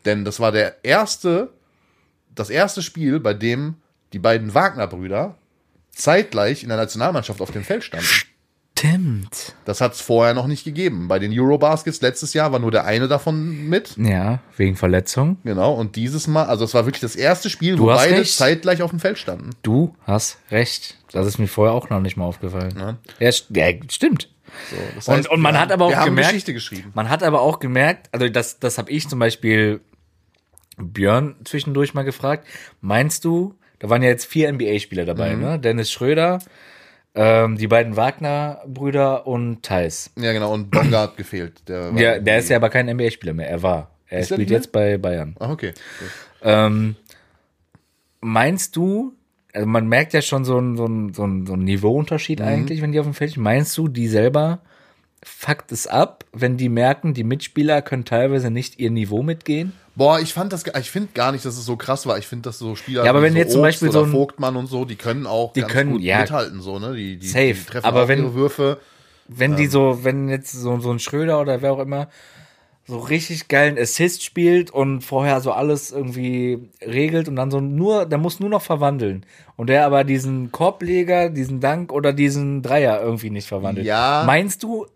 Denn das war der erste, das erste Spiel, bei dem die beiden Wagner-Brüder zeitgleich in der Nationalmannschaft auf dem Feld standen. Stimmt. Das hat es vorher noch nicht gegeben. Bei den Eurobaskets letztes Jahr war nur der eine davon mit. Ja, wegen Verletzung. Genau. Und dieses Mal, also es war wirklich das erste Spiel, Du wo beide recht. zeitgleich auf dem Feld standen. Du hast recht. Das ist mir vorher auch noch nicht mal aufgefallen. Ja, st- ja stimmt. So, das Und- und man wir hat haben- aber auch haben gemerkt-. Man hat aber auch gemerkt, also das, das habe ich zum Beispiel Björn zwischendurch mal gefragt. Meinst du, da waren ja jetzt vier NBA-Spieler dabei, Mhm. ne? Dennis Schröder, ähm, die beiden Wagner-Brüder und Thais. Ja, genau. Und Bonga hat gefehlt. Der, Ja, der ist ja aber kein NBA-Spieler mehr. Er war. Er Ist spielt jetzt bei Bayern. Ach, okay. Ähm, meinst du, also man merkt ja schon so einen so so einen- so einen Niveauunterschied Mhm. eigentlich, wenn die auf dem Feld stehen. Meinst du, die selber fuckt es ab, wenn die merken, die Mitspieler können teilweise nicht ihr Niveau mitgehen? Boah, ich fand das, ich finde gar nicht, dass es so krass war. Ich finde, dass so Spieler Ja, aber wenn so jetzt zum Obst Beispiel oder so ein- Vogtmann und so, die können auch Die ganz können, gut ja. mithalten, so, ne? Die, die, Safe. die treffen Aber wenn- ihre Würfe. Wenn die so, wenn jetzt so, so ein Schröder oder wer auch immer so richtig geilen Assist spielt und vorher so alles irgendwie regelt und dann so nur, der muss nur noch verwandeln. Und der aber diesen Korbleger, diesen Dank oder diesen Dreier irgendwie nicht verwandelt. Ja. Meinst du,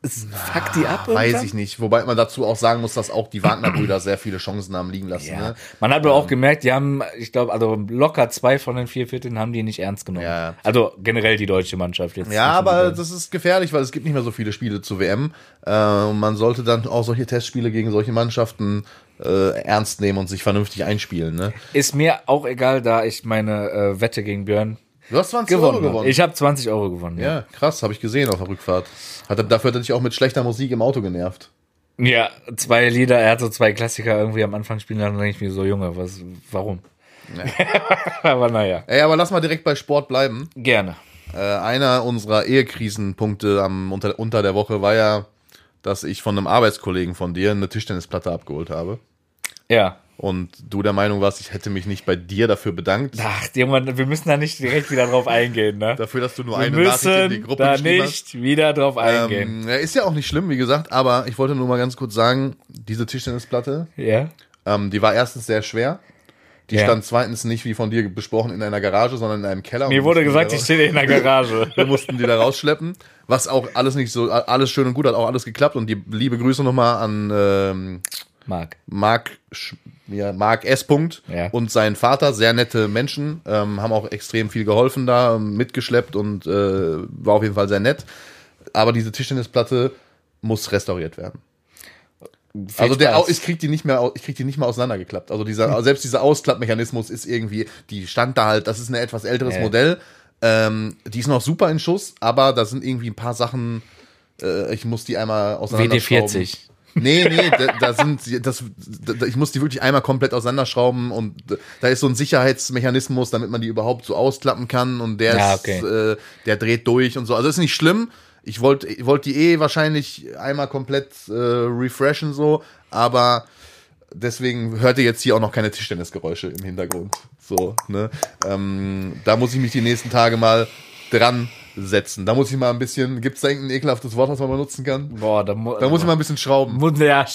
es fuckt die ab? Weiß irgendwann? ich nicht. Wobei man dazu auch sagen muss, dass auch die Wagner-Brüder sehr viele Chancen haben liegen lassen. Ja. Ne? Man hat aber auch gemerkt, die haben, ich glaube, also locker zwei von den vier Vierteln haben die nicht ernst genommen. Ja. Also generell die deutsche Mannschaft jetzt. Ja, aber das ist gefährlich, weil es gibt nicht mehr so viele Spiele zur WM. Äh, man sollte dann auch solche Testspiele gegen solche Mannschaften äh, ernst nehmen und sich vernünftig einspielen. Ne? ist mir auch egal, da ich meine äh, Wette gegen Björn Du hast 20 gewonnen. Euro gewonnen. Ich habe 20 Euro gewonnen. ja, krass, habe ich gesehen auf der Rückfahrt. Hat, er- dafür hat er dich auch mit schlechter Musik im Auto genervt. Ja, zwei Lieder, er hat so zwei Klassiker irgendwie am Anfang spielen lassen, dann denke ich mir so, Junge, was, warum? aber naja. Ey, aber lass mal direkt bei Sport bleiben. Gerne. Äh, einer unserer Ehekrisenpunkte am, unter, unter der Woche war ja, dass ich von einem Arbeitskollegen von dir eine Tischtennisplatte abgeholt habe. Ja. Und du der Meinung warst, ich hätte mich nicht bei dir dafür bedankt. Ach, Junge, wir müssen da nicht direkt wieder drauf eingehen, ne? Dafür, dass du nur Wir eine Nachricht in die Gruppe da geschrieben hast. nicht wieder drauf eingehen. Ähm, ist ja auch nicht schlimm, wie gesagt, aber ich wollte nur mal ganz kurz sagen, diese Tischtennisplatte, ja. ähm, die war erstens sehr schwer. Die Ja. stand zweitens nicht, wie von dir besprochen, in einer Garage, sondern in einem Keller. Mir wurde die gesagt, ich stehe in der Garage. Wir mussten die da rausschleppen. Was auch alles nicht so, alles schön und gut, hat auch alles geklappt. Und die liebe Grüße nochmal an ähm, Marc. Marc, Sch- ja, Marc S. Punkt Ja. und sein Vater, sehr nette Menschen, ähm, haben auch extrem viel geholfen da, ähm, mitgeschleppt und äh, war auf jeden Fall sehr nett. Aber diese Tischtennisplatte muss restauriert werden. also der, Spaß. Ich krieg die nicht mehr, ich krieg die nicht mehr auseinandergeklappt. Also dieser, selbst dieser Ausklappmechanismus ist irgendwie, die stand da halt, das ist ein etwas älteres Ja. Modell. Ähm, die ist noch super in Schuss, aber da sind irgendwie ein paar Sachen, äh, ich muss die einmal auseinanderschrauben. WD40. Nee, nee, da, da sind das, da, ich muss die wirklich einmal komplett auseinanderschrauben und da ist so ein Sicherheitsmechanismus, damit man die überhaupt so ausklappen kann und der Ja, ist, okay. äh, der dreht durch und so. Also ist nicht schlimm. Ich wollte ich wollte die eh wahrscheinlich einmal komplett äh, refreshen so, aber deswegen hört ihr jetzt hier auch noch keine Tischtennisgeräusche im Hintergrund. So, ne? Ähm, da muss ich mich die nächsten Tage mal dran setzen. Da muss ich mal ein bisschen, gibt's da irgendein ekelhaftes Wort, was man benutzen kann? Boah, da, mu Da muss ich mal ein bisschen schrauben. Muss ja,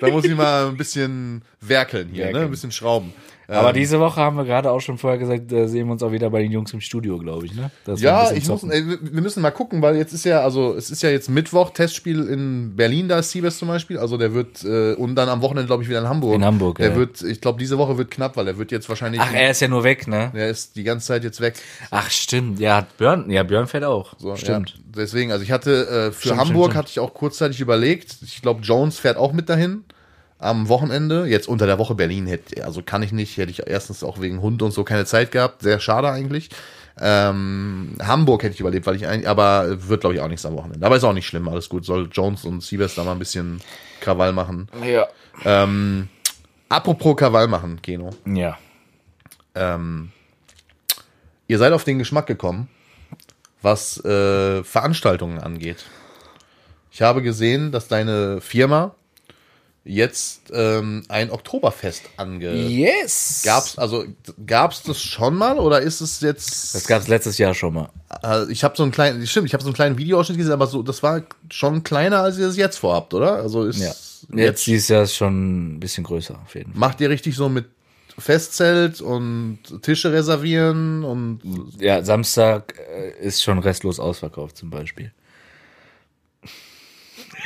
Da muss ich mal ein bisschen werkeln hier, ne? Werkeln. Ein bisschen schrauben. Aber diese Woche haben wir gerade auch schon vorher gesagt, da sehen wir uns auch wieder bei den Jungs im Studio, glaube ich, ne? Dass Ja, ich muss, ey, wir müssen mal gucken, weil jetzt ist ja, also es ist ja jetzt Mittwoch, Testspiel in Berlin, da ist Siebes zum Beispiel. Also der wird, äh, und dann am Wochenende, glaube ich, wieder in Hamburg. In Hamburg, Der ja. wird, ich glaube, diese Woche wird knapp, weil er wird jetzt wahrscheinlich. Ach, er ist ja nur weg, ne? der ist die ganze Zeit jetzt weg. Ach, stimmt. Ja, hat Björn, ja, Björn fährt auch. So, stimmt. Ja, deswegen, also ich hatte äh, für Stimmt, Hamburg stimmt, hatte ich auch kurzzeitig überlegt. Ich glaube, Jones fährt auch mit dahin am Wochenende. Jetzt unter der Woche Berlin hätte, also kann ich nicht, hätte ich erstens auch wegen Hund und so keine Zeit gehabt. Sehr schade eigentlich. Ähm, Hamburg hätte ich überlebt, weil ich eigentlich, aber wird glaube ich auch nichts am Wochenende. Aber ist auch nicht schlimm, alles gut. Soll Jones und Siebes da mal ein bisschen Krawall machen. Ja. Ähm, apropos Krawall machen, Keno. Ja. Ähm, ihr seid auf den Geschmack gekommen, was äh, Veranstaltungen angeht. Ich habe gesehen, dass deine Firma jetzt ähm, ein Oktoberfest ange... Yes. Gab's also gab's das schon mal oder ist es jetzt? Das gab's letztes Jahr schon mal. äh, ich habe so einen kleinen, stimmt, ich habe so einen kleinen Videoausschnitt gesehen, aber so, das war schon kleiner, als ihr es jetzt vorhabt, oder? Also ist Ja. jetzt, Jetzt dieses Jahr ist schon ein bisschen größer, auf jeden Fall. macht ihr richtig so mit Festzelt und Tische reservieren und Ja, Samstag äh, ist schon restlos ausverkauft zum Beispiel.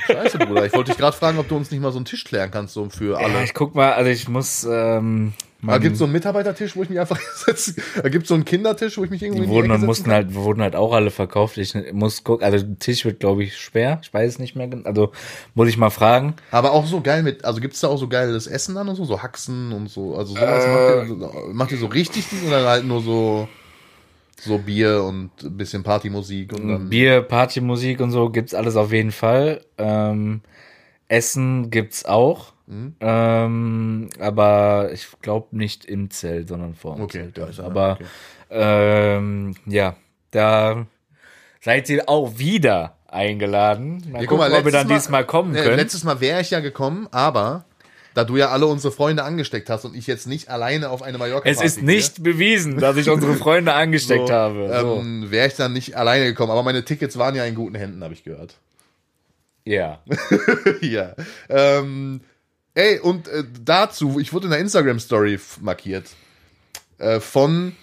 Scheiße, Bruder. Ich wollte dich gerade fragen, ob du uns nicht mal so einen Tisch klären kannst, so für Ja, alle. ich guck mal, also ich muss, ähm, Da gibt es so einen Mitarbeitertisch, wo ich mich einfach setze. Da gibt es so einen Kindertisch, wo ich mich irgendwie die wurden und setzen mussten kann. halt, wurden halt auch alle verkauft. Ich muss gucken, also der Tisch wird, glaube ich, schwer. Ich weiß es nicht mehr. Also muss ich mal fragen. Aber auch so geil mit, also gibt es da auch so geiles Essen dann und so, so Haxen und so. Also sowas Äh. macht, ihr, macht ihr so richtig oder halt nur so, so Bier und ein bisschen Partymusik und dann. Bier, Partymusik und so gibt's alles auf jeden Fall. Ähm, Essen gibt's auch. Mhm. Ähm, aber ich glaube nicht im Zelt, sondern vor dem Okay, Zelt. da ist er, aber okay. ähm, ja, da seid ihr auch wieder eingeladen. Mal Ja, gucken, ob wir dann letztes diesmal kommen äh, können. Letztes Mal wäre ich ja gekommen, aber da du ja alle unsere Freunde angesteckt hast und ich jetzt nicht alleine auf eine Mallorca es ist nicht bewiesen, dass ich unsere Freunde angesteckt habe. So. Ähm, wäre ich dann nicht alleine gekommen. Aber meine Tickets waren ja in guten Händen, habe ich gehört. ja. ja. Ähm, ey, und äh, dazu, ich wurde in der Instagram-Story markiert. Äh, von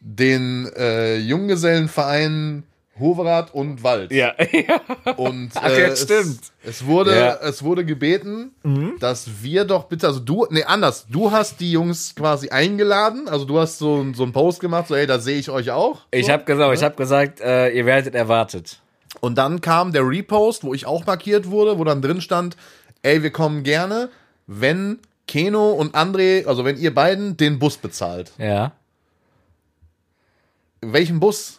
den äh, Junggesellenvereinen Hoverath und Wald. Ja. Und Ach, äh, jetzt stimmt. Es, es wurde, Ja. es wurde gebeten, dass wir doch bitte, also du, nee, anders, du hast die Jungs quasi eingeladen, also du hast so, ein- so einen Post gemacht, so, ey, da sehe ich euch auch. Ich so. habe gesagt, ich habe gesagt, äh, ihr werdet erwartet. Und dann kam der Repost, wo ich auch markiert wurde, wo dann drin stand, ey, wir kommen gerne, wenn Keno und André, also wenn ihr beiden den Bus bezahlt. Ja. Welchen Bus?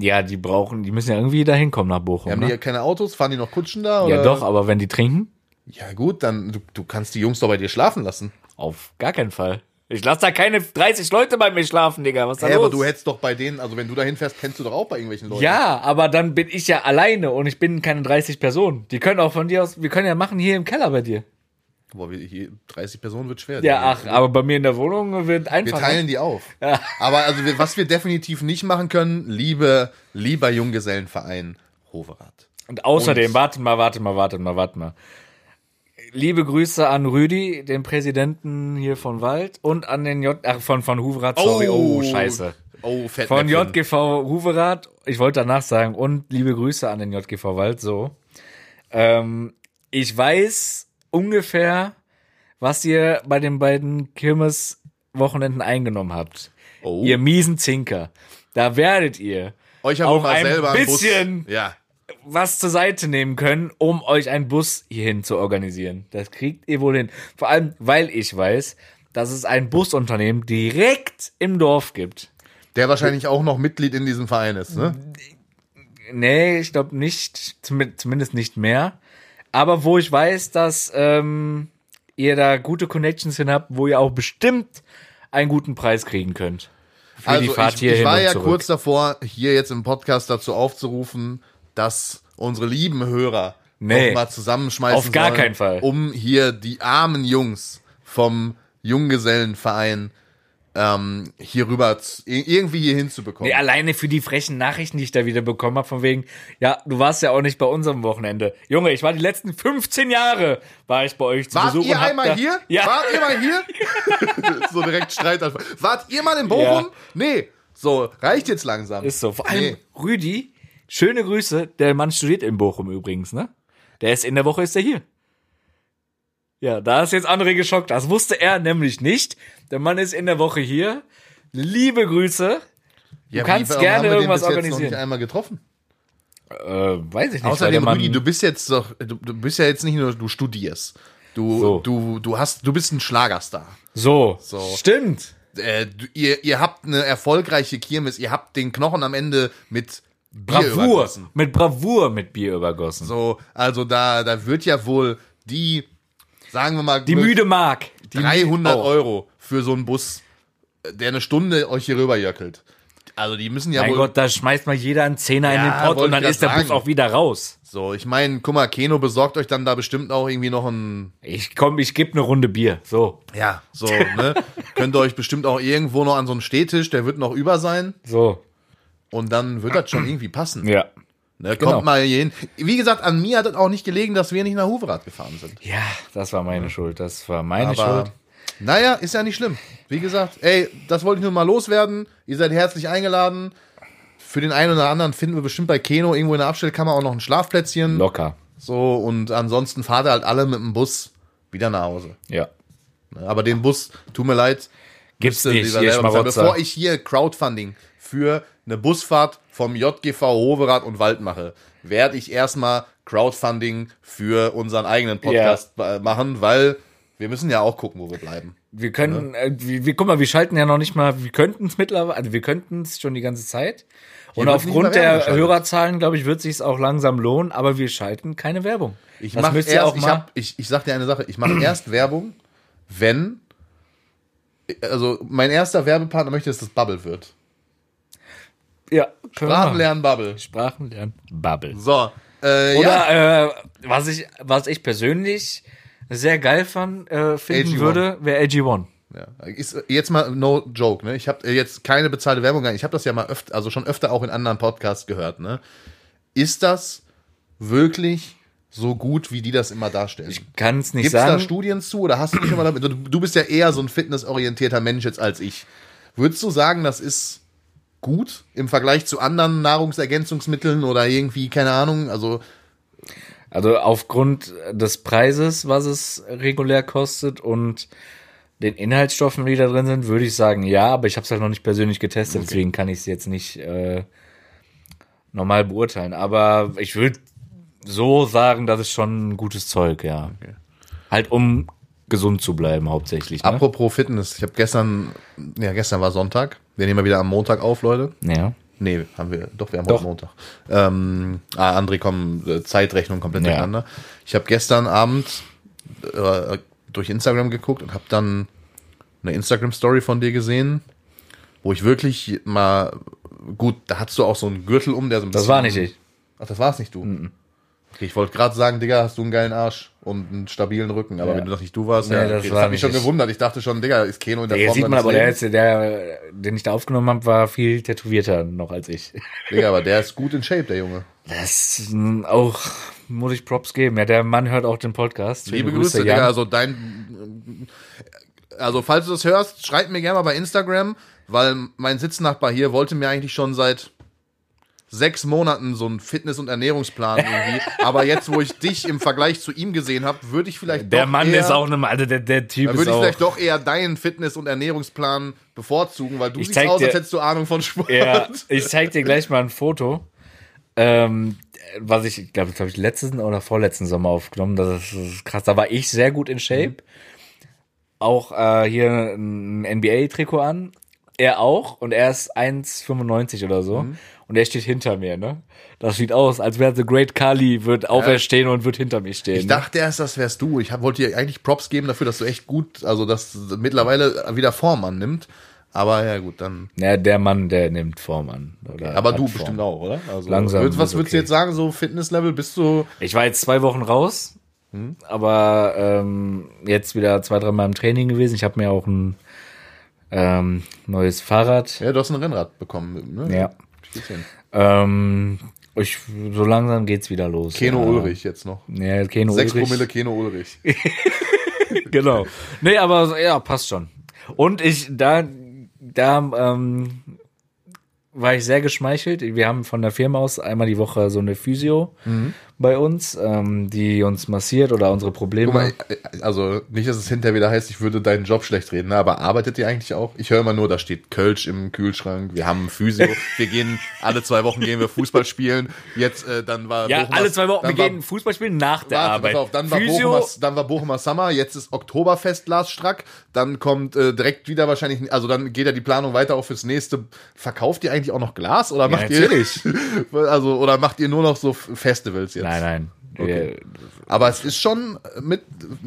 Ja, die brauchen, die müssen ja irgendwie da hinkommen nach Bochum. Haben die ne? ja keine Autos? Fahren die noch Kutschen da? Ja, oder? doch, aber wenn die trinken, Ja gut, dann, du, du kannst die Jungs doch bei dir schlafen lassen. auf gar keinen Fall. Ich lasse da keine 30 Leute bei mir schlafen, Digga. Was ist da Hä, los? aber du hättest doch bei denen, also wenn du da hinfährst, kennst du doch auch bei irgendwelchen Leuten. ja, aber dann bin ich ja alleine und ich bin keine 30 Personen. Die können auch von dir aus, wir können ja machen hier im Keller bei dir. Boah, wir, hier, 30 Personen wird schwer. Ja, ach, aber bei mir in der Wohnung wird Wir einfach. teilen die auf. Ja. Aber also wir, was wir definitiv nicht machen können, liebe, lieber Junggesellenverein Hoverath. Und außerdem, Und- wartet mal, wartet mal, wartet mal, wartet mal. Liebe Grüße an Rüdi, den Präsidenten hier von Wald und an den J, ach, von, von Huverath, sorry, oh, scheiße. Oh, fett. Von JGV Huverath, ich wollte danach sagen, und liebe Grüße an den JGV Wald, so. Ähm, ich weiß ungefähr, was ihr bei den beiden Kirmes-Wochenenden eingenommen habt. Oh. Ihr miesen Zinker. Da werdet ihr Euch auch ein bisschen Ja. was zur Seite nehmen können, um euch einen Bus hierhin zu organisieren. Das kriegt ihr wohl hin. Vor allem, weil ich weiß, dass es ein Busunternehmen direkt im Dorf gibt. Der wahrscheinlich auch noch Mitglied in diesem Verein ist, ne? Nee, ich glaube nicht, zum- zumindest nicht mehr. Aber wo ich weiß, dass ähm, ihr da gute Connections hin habt, wo ihr auch bestimmt einen guten Preis kriegen könnt. Für Also die Fahrt ich, hierhin ich war ja zurück. kurz davor, hier jetzt im Podcast dazu aufzurufen, dass unsere lieben Hörer Nee. mal zusammenschmeißen Auf gar sollen, keinen Fall. um hier die armen Jungs vom Junggesellenverein ähm, hier rüber irgendwie hier hinzubekommen. Nee, alleine für die frechen Nachrichten, die ich da wieder bekommen habe, von wegen, ja, du warst ja auch nicht bei unserem Wochenende. Junge, ich war die letzten 15 Jahre, war ich bei euch zu Wart Besuch. ihr und einmal da, hier? Ja. Wart ihr mal hier? so direkt Streit. anfangen. Wart ihr mal in Bochum? Ja. Nee. So, reicht jetzt langsam. Ist so. Vor allem Nee. Rüdi, schöne Grüße. Der Mann studiert in Bochum übrigens, ne? Der ist in der Woche ist er hier. Ja, da ist jetzt André geschockt. Das wusste er nämlich nicht. Der Mann ist in der Woche hier. Liebe Grüße. Ja, kannst warum gerne irgendwas bis jetzt organisieren. Noch nicht einmal getroffen. Äh, weiß ich nicht. Außerdem, Rüdi, du bist jetzt doch, du, du bist ja jetzt nicht nur, du studierst. Du, So. du, du hast, du bist ein Schlagerstar. so, So. stimmt. Äh, du, ihr, ihr habt eine erfolgreiche Kirmes, ihr habt den Knochen am Ende mit Bier Bravour. übergossen. Mit Bravour mit Bier übergossen. So, also da, da wird ja wohl die, sagen wir mal, Die müde Mark. Die 300 Oh. Euro für so einen Bus, der eine Stunde euch hier rüberjöckelt. Also die müssen ja Mein wohl. Gott, da schmeißt mal jeder einen Zehner in Ja, den Pott und dann ist der grad Bus sagen. auch wieder raus. So, ich meine, guck mal, Keno besorgt euch dann da bestimmt auch irgendwie noch ein. Ich komm, ich geb eine Runde Bier. So, Ja, so, ne? Könnt ihr euch bestimmt auch irgendwo noch an so einen Stehtisch, der wird noch über sein. so. Und dann wird das schon irgendwie passen. Ja. Ne, kommt Genau. mal hier hin. Wie gesagt, an mir hat es auch nicht gelegen, dass wir nicht nach Huverrad gefahren sind. Ja, das war meine Schuld. Das war meine Aber Schuld. naja, ist ja nicht schlimm. Wie gesagt, ey, das wollte ich nur mal loswerden. Ihr seid herzlich eingeladen. Für den einen oder anderen finden wir bestimmt bei Keno irgendwo in der Abstellkammer auch noch ein Schlafplätzchen. Locker. So, und ansonsten fahrt ihr halt alle mit dem Bus wieder nach Hause. Ja. Aber den Bus, tut mir leid, Gibt's nicht, ihr. Bevor ich hier Crowdfunding für eine Busfahrt vom JGV Hoverath und Wald mache, werde ich erstmal Crowdfunding für unseren eigenen Podcast äh, machen, weil wir müssen ja auch gucken, wo wir bleiben. Wir können, äh, wir, wir, guck mal, wir schalten ja noch nicht mal, wir könnten es mittlerweile, also wir könnten es schon die ganze Zeit. Und aufgrund der. Hörerzahlen, glaube ich, wird sich auch langsam lohnen, aber wir schalten keine Werbung. Ich mache erst, auch ich, hab, ich, ich sag dir eine Sache, ich mache erst Werbung, wenn, also mein erster Werbepartner möchte, dass das Bubble wird. Ja, können wir machen. Sprachen lernen Bubble. Sprachen lernen. Bubble. So, äh, ja, Oder äh, was ich, was ich persönlich sehr geil fand, äh, finden AG1. würde, wäre AG1. Ja, ist jetzt mal no joke, ne? Ich habe jetzt keine bezahlte Werbung, ich habe das ja mal öfter, also schon öfter auch in anderen Podcasts gehört, ne? Ist das wirklich so gut, wie die das immer darstellen? Kann es nicht Gibt es da sagen. Studien zu oder hast du dich schon mal damit? Du, du bist ja eher so ein fitnessorientierter Mensch jetzt als ich. Würdest du sagen, das ist gut im Vergleich zu anderen Nahrungsergänzungsmitteln oder irgendwie, keine Ahnung, also Also aufgrund des Preises, was es regulär kostet und den Inhaltsstoffen, die da drin sind, würde ich sagen, ja, aber ich habe es halt noch nicht persönlich getestet, deswegen kann ich es jetzt nicht äh, normal beurteilen. Aber ich würde so sagen, das ist schon ein gutes Zeug, ja. Halt um gesund zu bleiben hauptsächlich. Ne? apropos Fitness, ich habe gestern, ja, gestern war Sonntag, wir nehmen mal wieder am Montag auf, Leute. Ja. Nee, haben wir, doch, wir haben Doch. heute Montag. Ähm, ah, André, komm, äh, Zeitrechnung komplett Ja. durcheinander. Ich habe gestern Abend äh, durch Instagram geguckt und habe dann eine Instagram-Story von dir gesehen, wo ich wirklich mal, gut, da hattest du auch so einen Gürtel um, der so ein Das war nicht ich. Ach, das war's nicht du? Okay, ich wollte gerade sagen, Digga, hast du einen geilen Arsch und einen stabilen Rücken, aber Ja. wenn du das nicht du warst, Nee, ja, das okay, das, war hat mich schon gewundert. Ich dachte schon, Digga, ist Keno in der Der Form sieht man aber, der, Lebens? jetzt, der, den ich da aufgenommen habe, war viel tätowierter noch als ich. Digga, aber der ist gut in Shape, der Junge. Das auch, muss ich Props geben. Ja, der Mann hört auch den Podcast. Schöne Liebe Grüße, Jan. Digga. Also dein. Also, falls du das hörst, schreib mir gerne mal bei Instagram, weil mein Sitznachbar hier wollte mir eigentlich schon seit sechs Monaten so einen Fitness- und Ernährungsplan irgendwie. Aber jetzt, wo ich dich im Vergleich zu ihm gesehen habe, würde ich vielleicht Der doch Mann eher, ist auch eine, also der, der Typ Da würde ich auch. vielleicht doch eher deinen Fitness- und Ernährungsplan bevorzugen, weil du Ich siehst aus, als dir- hättest du Ahnung von Sport. Ja, ich zeig dir gleich mal ein Foto. Ähm, was ich, ich glaube, das habe ich letzten oder vorletzten Sommer aufgenommen. Das ist, das ist krass. Da war ich sehr gut in Shape. Auch äh, hier ein NBA-Trikot an. Er auch. Und er ist 1,95 oder so. Und er steht hinter mir, ne? Das sieht aus, als wäre The Great Kali, wird auferstehen und wird hinter mir stehen. Ich dachte erst, das wärst du. Ich hab, wollte dir eigentlich Props geben dafür, dass du echt gut, also dass mittlerweile wieder Form annimmt. Aber ja gut, dann. ne? Ja, der Mann, der nimmt Form an. Aber du Form. bestimmt auch, oder? Also, Langsam würd- Was würdest du okay. jetzt sagen, so Fitnesslevel? Bist du. Ich war jetzt zwei Wochen raus, aber ähm, jetzt wieder zwei, drei Mal im Training gewesen. Ich habe mir auch ein ähm, neues Fahrrad. Ja, du hast ein Rennrad bekommen, ne? Ja. Ähm, ich, so langsam geht's wieder los. Keno ja. Ulrich jetzt noch. Ja, Keno Sechs Ulrich. Promille Keno Ulrich. genau. Nee, aber ja, passt schon. Und ich, da, da, ähm, war ich sehr geschmeichelt. Wir haben von der Firma aus einmal die Woche so eine Physio Mhm. Bei uns, ähm, die uns massiert oder unsere Probleme. Guck mal, also nicht, dass es hinterher wieder heißt, ich würde deinen Job schlecht reden, ne? aber arbeitet ihr eigentlich auch? Ich höre immer nur, da steht Kölsch im Kühlschrank, wir haben Physio, wir gehen, alle zwei Wochen gehen wir Fußball spielen, jetzt, äh, dann war ja, Bochumer- alle zwei Wochen, wir war- gehen Fußball spielen nach der Warte, Arbeit. auf, dann war, Physio, Bochumer, dann war Bochumer Summer, jetzt ist Oktoberfest Lars Strack, dann kommt äh, direkt wieder wahrscheinlich, also dann geht ja die Planung weiter auch fürs nächste. Verkauft ihr eigentlich auch noch Glas oder macht natürlich. ihr also oder macht ihr nur noch so Festivals jetzt? Nein, nein. Okay. Aber es ist schon mit,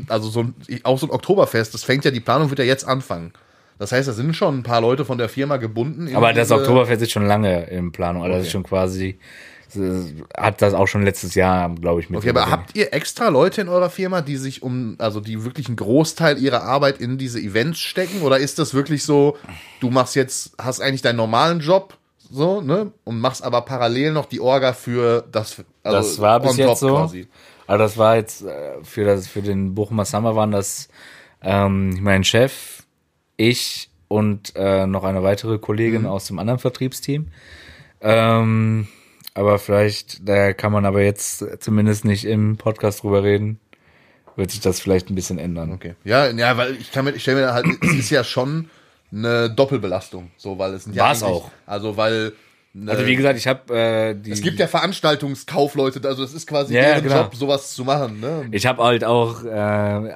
also so ein, auch so ein Oktoberfest, das fängt ja, die Planung wird ja jetzt anfangen. Das heißt, da sind schon ein paar Leute von der Firma gebunden. Aber das Oktoberfest ist schon lange in Planung. Also das Okay. ist schon quasi, hat das auch schon letztes Jahr, glaube ich, mit. Okay, aber habt ihr extra Leute in eurer Firma, die sich um, also die wirklich einen Großteil ihrer Arbeit in diese Events stecken? Oder ist das wirklich so, du machst jetzt, hast eigentlich deinen normalen Job, so, ne? Und machst aber parallel noch die Orga für das, also das war bis jetzt so. quasi. Aber das war jetzt äh, für das für den Bochumer Summer waren das ähm, mein Chef, ich und äh, noch eine weitere Kollegin Mhm. aus dem anderen Vertriebsteam. Ähm, aber vielleicht, da kann man aber jetzt zumindest nicht im Podcast drüber reden. Wird sich das vielleicht ein bisschen ändern. Okay. Ja, ja, weil ich kann mir, ich stelle mir halt, es ist ja schon eine Doppelbelastung, so, weil es ja War's eigentlich- auch. Also, weil, ne, Also wie gesagt, ich habe äh, die. es gibt ja Veranstaltungskaufleute, also es ist quasi Ja, deren genau. Job, sowas zu machen, ne? Ich habe halt auch äh,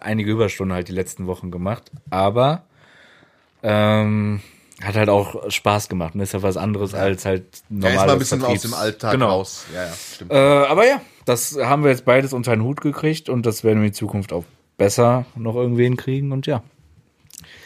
einige Überstunden halt die letzten Wochen gemacht, aber ähm, hat halt auch Spaß gemacht. Und ist ja was anderes als halt Ja, normal. ist mal ein bisschen aus dem Alltag genau. raus. Ja, ja, stimmt. Äh, aber ja, das haben wir jetzt beides unter den Hut gekriegt und das werden wir in Zukunft auch besser noch irgendwie hinkriegen und ja.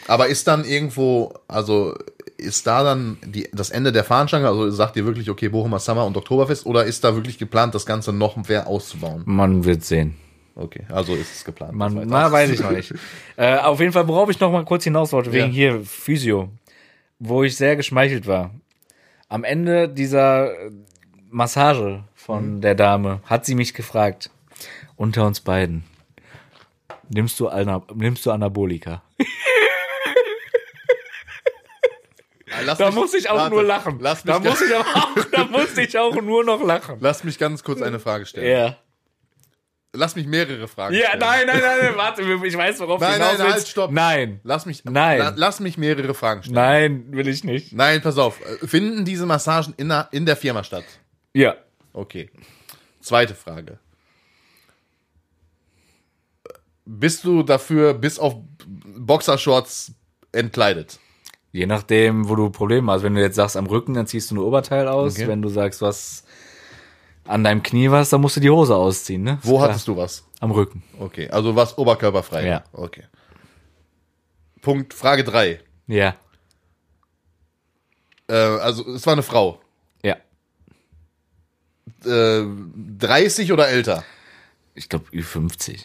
Aber ist dann irgendwo, also ist da dann die, das Ende der Fahnenstange, also sagt ihr wirklich, okay, Bochumer Summer und Oktoberfest, oder ist da wirklich geplant, das Ganze noch mehr auszubauen? Man wird sehen. Okay, also ist es geplant. Man, Weiter. na, weiß ich noch nicht. äh, auf jeden Fall, worauf ich noch mal kurz hinaus wollte, wegen Ja. hier Physio, wo ich sehr geschmeichelt war. Am Ende dieser Massage von Mhm. der Dame hat sie mich gefragt, unter uns beiden, nimmst du, Ana, nimmst du Anabolika? Lass Da mich- muss ich auch warte, nur lachen. Lass mich, Da, muss ich auch, da musste ich auch nur noch lachen. lass mich ganz kurz eine Frage stellen. Ja. Lass mich mehrere Fragen Ja, stellen. nein, nein, nein, nein, warte, ich weiß, worauf du Nein, hinaus nein, halt, willst. stopp. Nein, Lass mich, Nein. La, lass mich mehrere Fragen stellen. nein, will ich nicht. Nein, pass auf. Finden diese Massagen in der, in der Firma statt? Ja. Okay. Zweite Frage. Bist du dafür bis auf Boxershorts entkleidet? Je nachdem, wo du Probleme hast. Wenn du jetzt sagst am Rücken, dann ziehst du nur Oberteil aus. Okay. Wenn du sagst, was an deinem Knie was, dann musst du die Hose ausziehen, ne? Wo hattest du was? Am Rücken. Okay, also was oberkörperfrei. Ja. Okay. Punkt, Frage 3. Ja. Äh, also es war eine Frau. Ja. Äh, 30 oder älter? Ich glaube Ü50.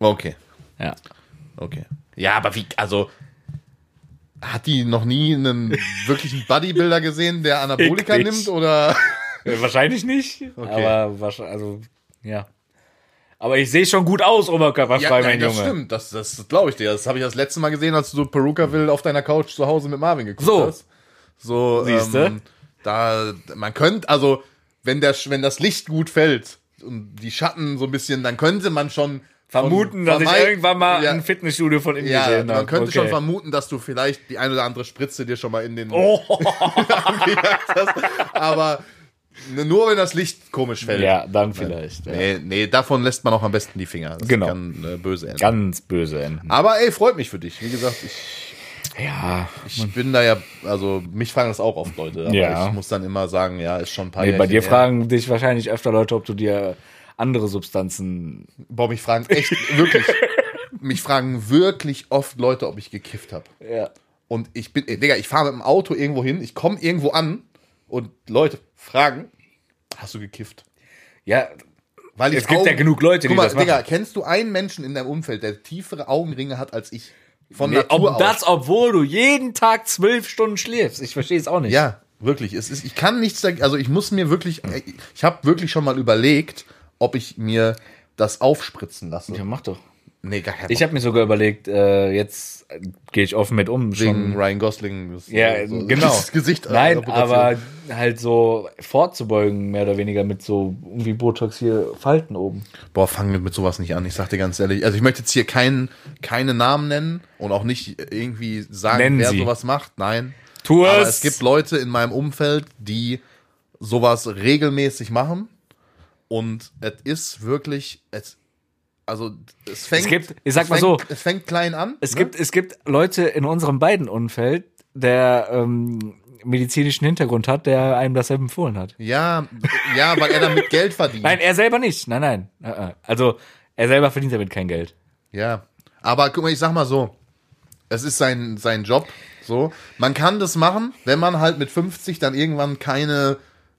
Okay, Ja. okay. Ja, aber wie, also hat die noch nie einen wirklichen Bodybuilder gesehen, der Anabolika nimmt oder? Äh, Wahrscheinlich nicht. Aber wahrscheinlich, also, ja. Aber ich sehe schon gut aus, oberkörperfrei, mein nein, das Junge. stimmt. Das, das glaube ich dir. Das habe ich das letzte Mal gesehen, als du Perukaville auf deiner Couch zu Hause mit Marvin geguckt So. hast. So, Siehste? ähm, da, man könnte, also, wenn der, wenn das Licht gut fällt und die Schatten so ein bisschen, dann könnte man schon Vermuten, dass ich irgendwann mal ja, ein Fitnessstudio von ihm ja, gesehen habe. man könnte okay. schon vermuten, dass du vielleicht die eine oder andere Spritze dir schon mal in den Oh. hast. Aber nur wenn das Licht komisch fällt. Ja, dann vielleicht. Ja. Nee, nee, davon lässt man auch am besten die Finger. Das Genau. kann äh, böse enden. Ganz böse enden. Aber ey, freut mich für dich. Wie gesagt, ich, Ja. ich bin da ja, also mich fragen das auch oft Leute. Aber Ja. ich muss dann immer sagen, ja, ist schon ein paar Nee, bei dir her. fragen dich wahrscheinlich öfter Leute, ob du dir andere Substanzen. Boah, mich fragen echt, wirklich, mich fragen wirklich oft Leute, ob ich gekifft habe. Ja. Und ich bin, ey, Digga, ich fahre mit dem Auto irgendwo hin, ich komme irgendwo an und Leute fragen, hast du gekifft? Ja, Weil ich Es gibt ja genug Leute, die Guck mal, das machen. Digga, kennst du einen Menschen in deinem Umfeld, der tiefere Augenringe hat als ich? Von Nee, Natur ob aus. das, obwohl du jeden Tag zwölf Stunden schläfst. Ich verstehe es auch nicht. Ja, wirklich. Es ist, ich kann nichts dagegen, also ich muss mir wirklich, ich habe wirklich schon mal überlegt, ob ich mir das aufspritzen lasse. Ja, mach doch. Nee, gar kein Ich habe mir sogar überlegt, äh, jetzt äh, gehe ich offen mit um. Wegen Schon, Ryan Gosling. Das, ja, so- genau. Das Gesicht. Nein, Operation. aber halt so vorzubeugen, mehr oder weniger mit so irgendwie Botox hier Falten oben. Boah, fang mit, mit sowas nicht an. Ich sag dir ganz ehrlich. Also ich möchte jetzt hier keinen keine Namen nennen und auch nicht irgendwie sagen, Nennen wer Sie. sowas macht. Nein. Tu Aber es! es gibt Leute in meinem Umfeld, die sowas regelmäßig machen. Und es ist wirklich, es, also es fängt, Es gibt- ich sag mal fängt, so. es fängt klein an. Es ne? gibt, es gibt Leute in unserem beiden Umfeld, der ähm, medizinischen Hintergrund hat, der einem das empfohlen hat. Ja, ja, weil er damit Geld verdient. Nein, er selber nicht. Nein, nein. Äh, äh. Also, er selber verdient damit kein Geld. Ja. Aber guck mal, ich sag mal so. Es ist sein, sein Job. So. Man kann das machen, wenn man halt mit 50 dann irgendwann keine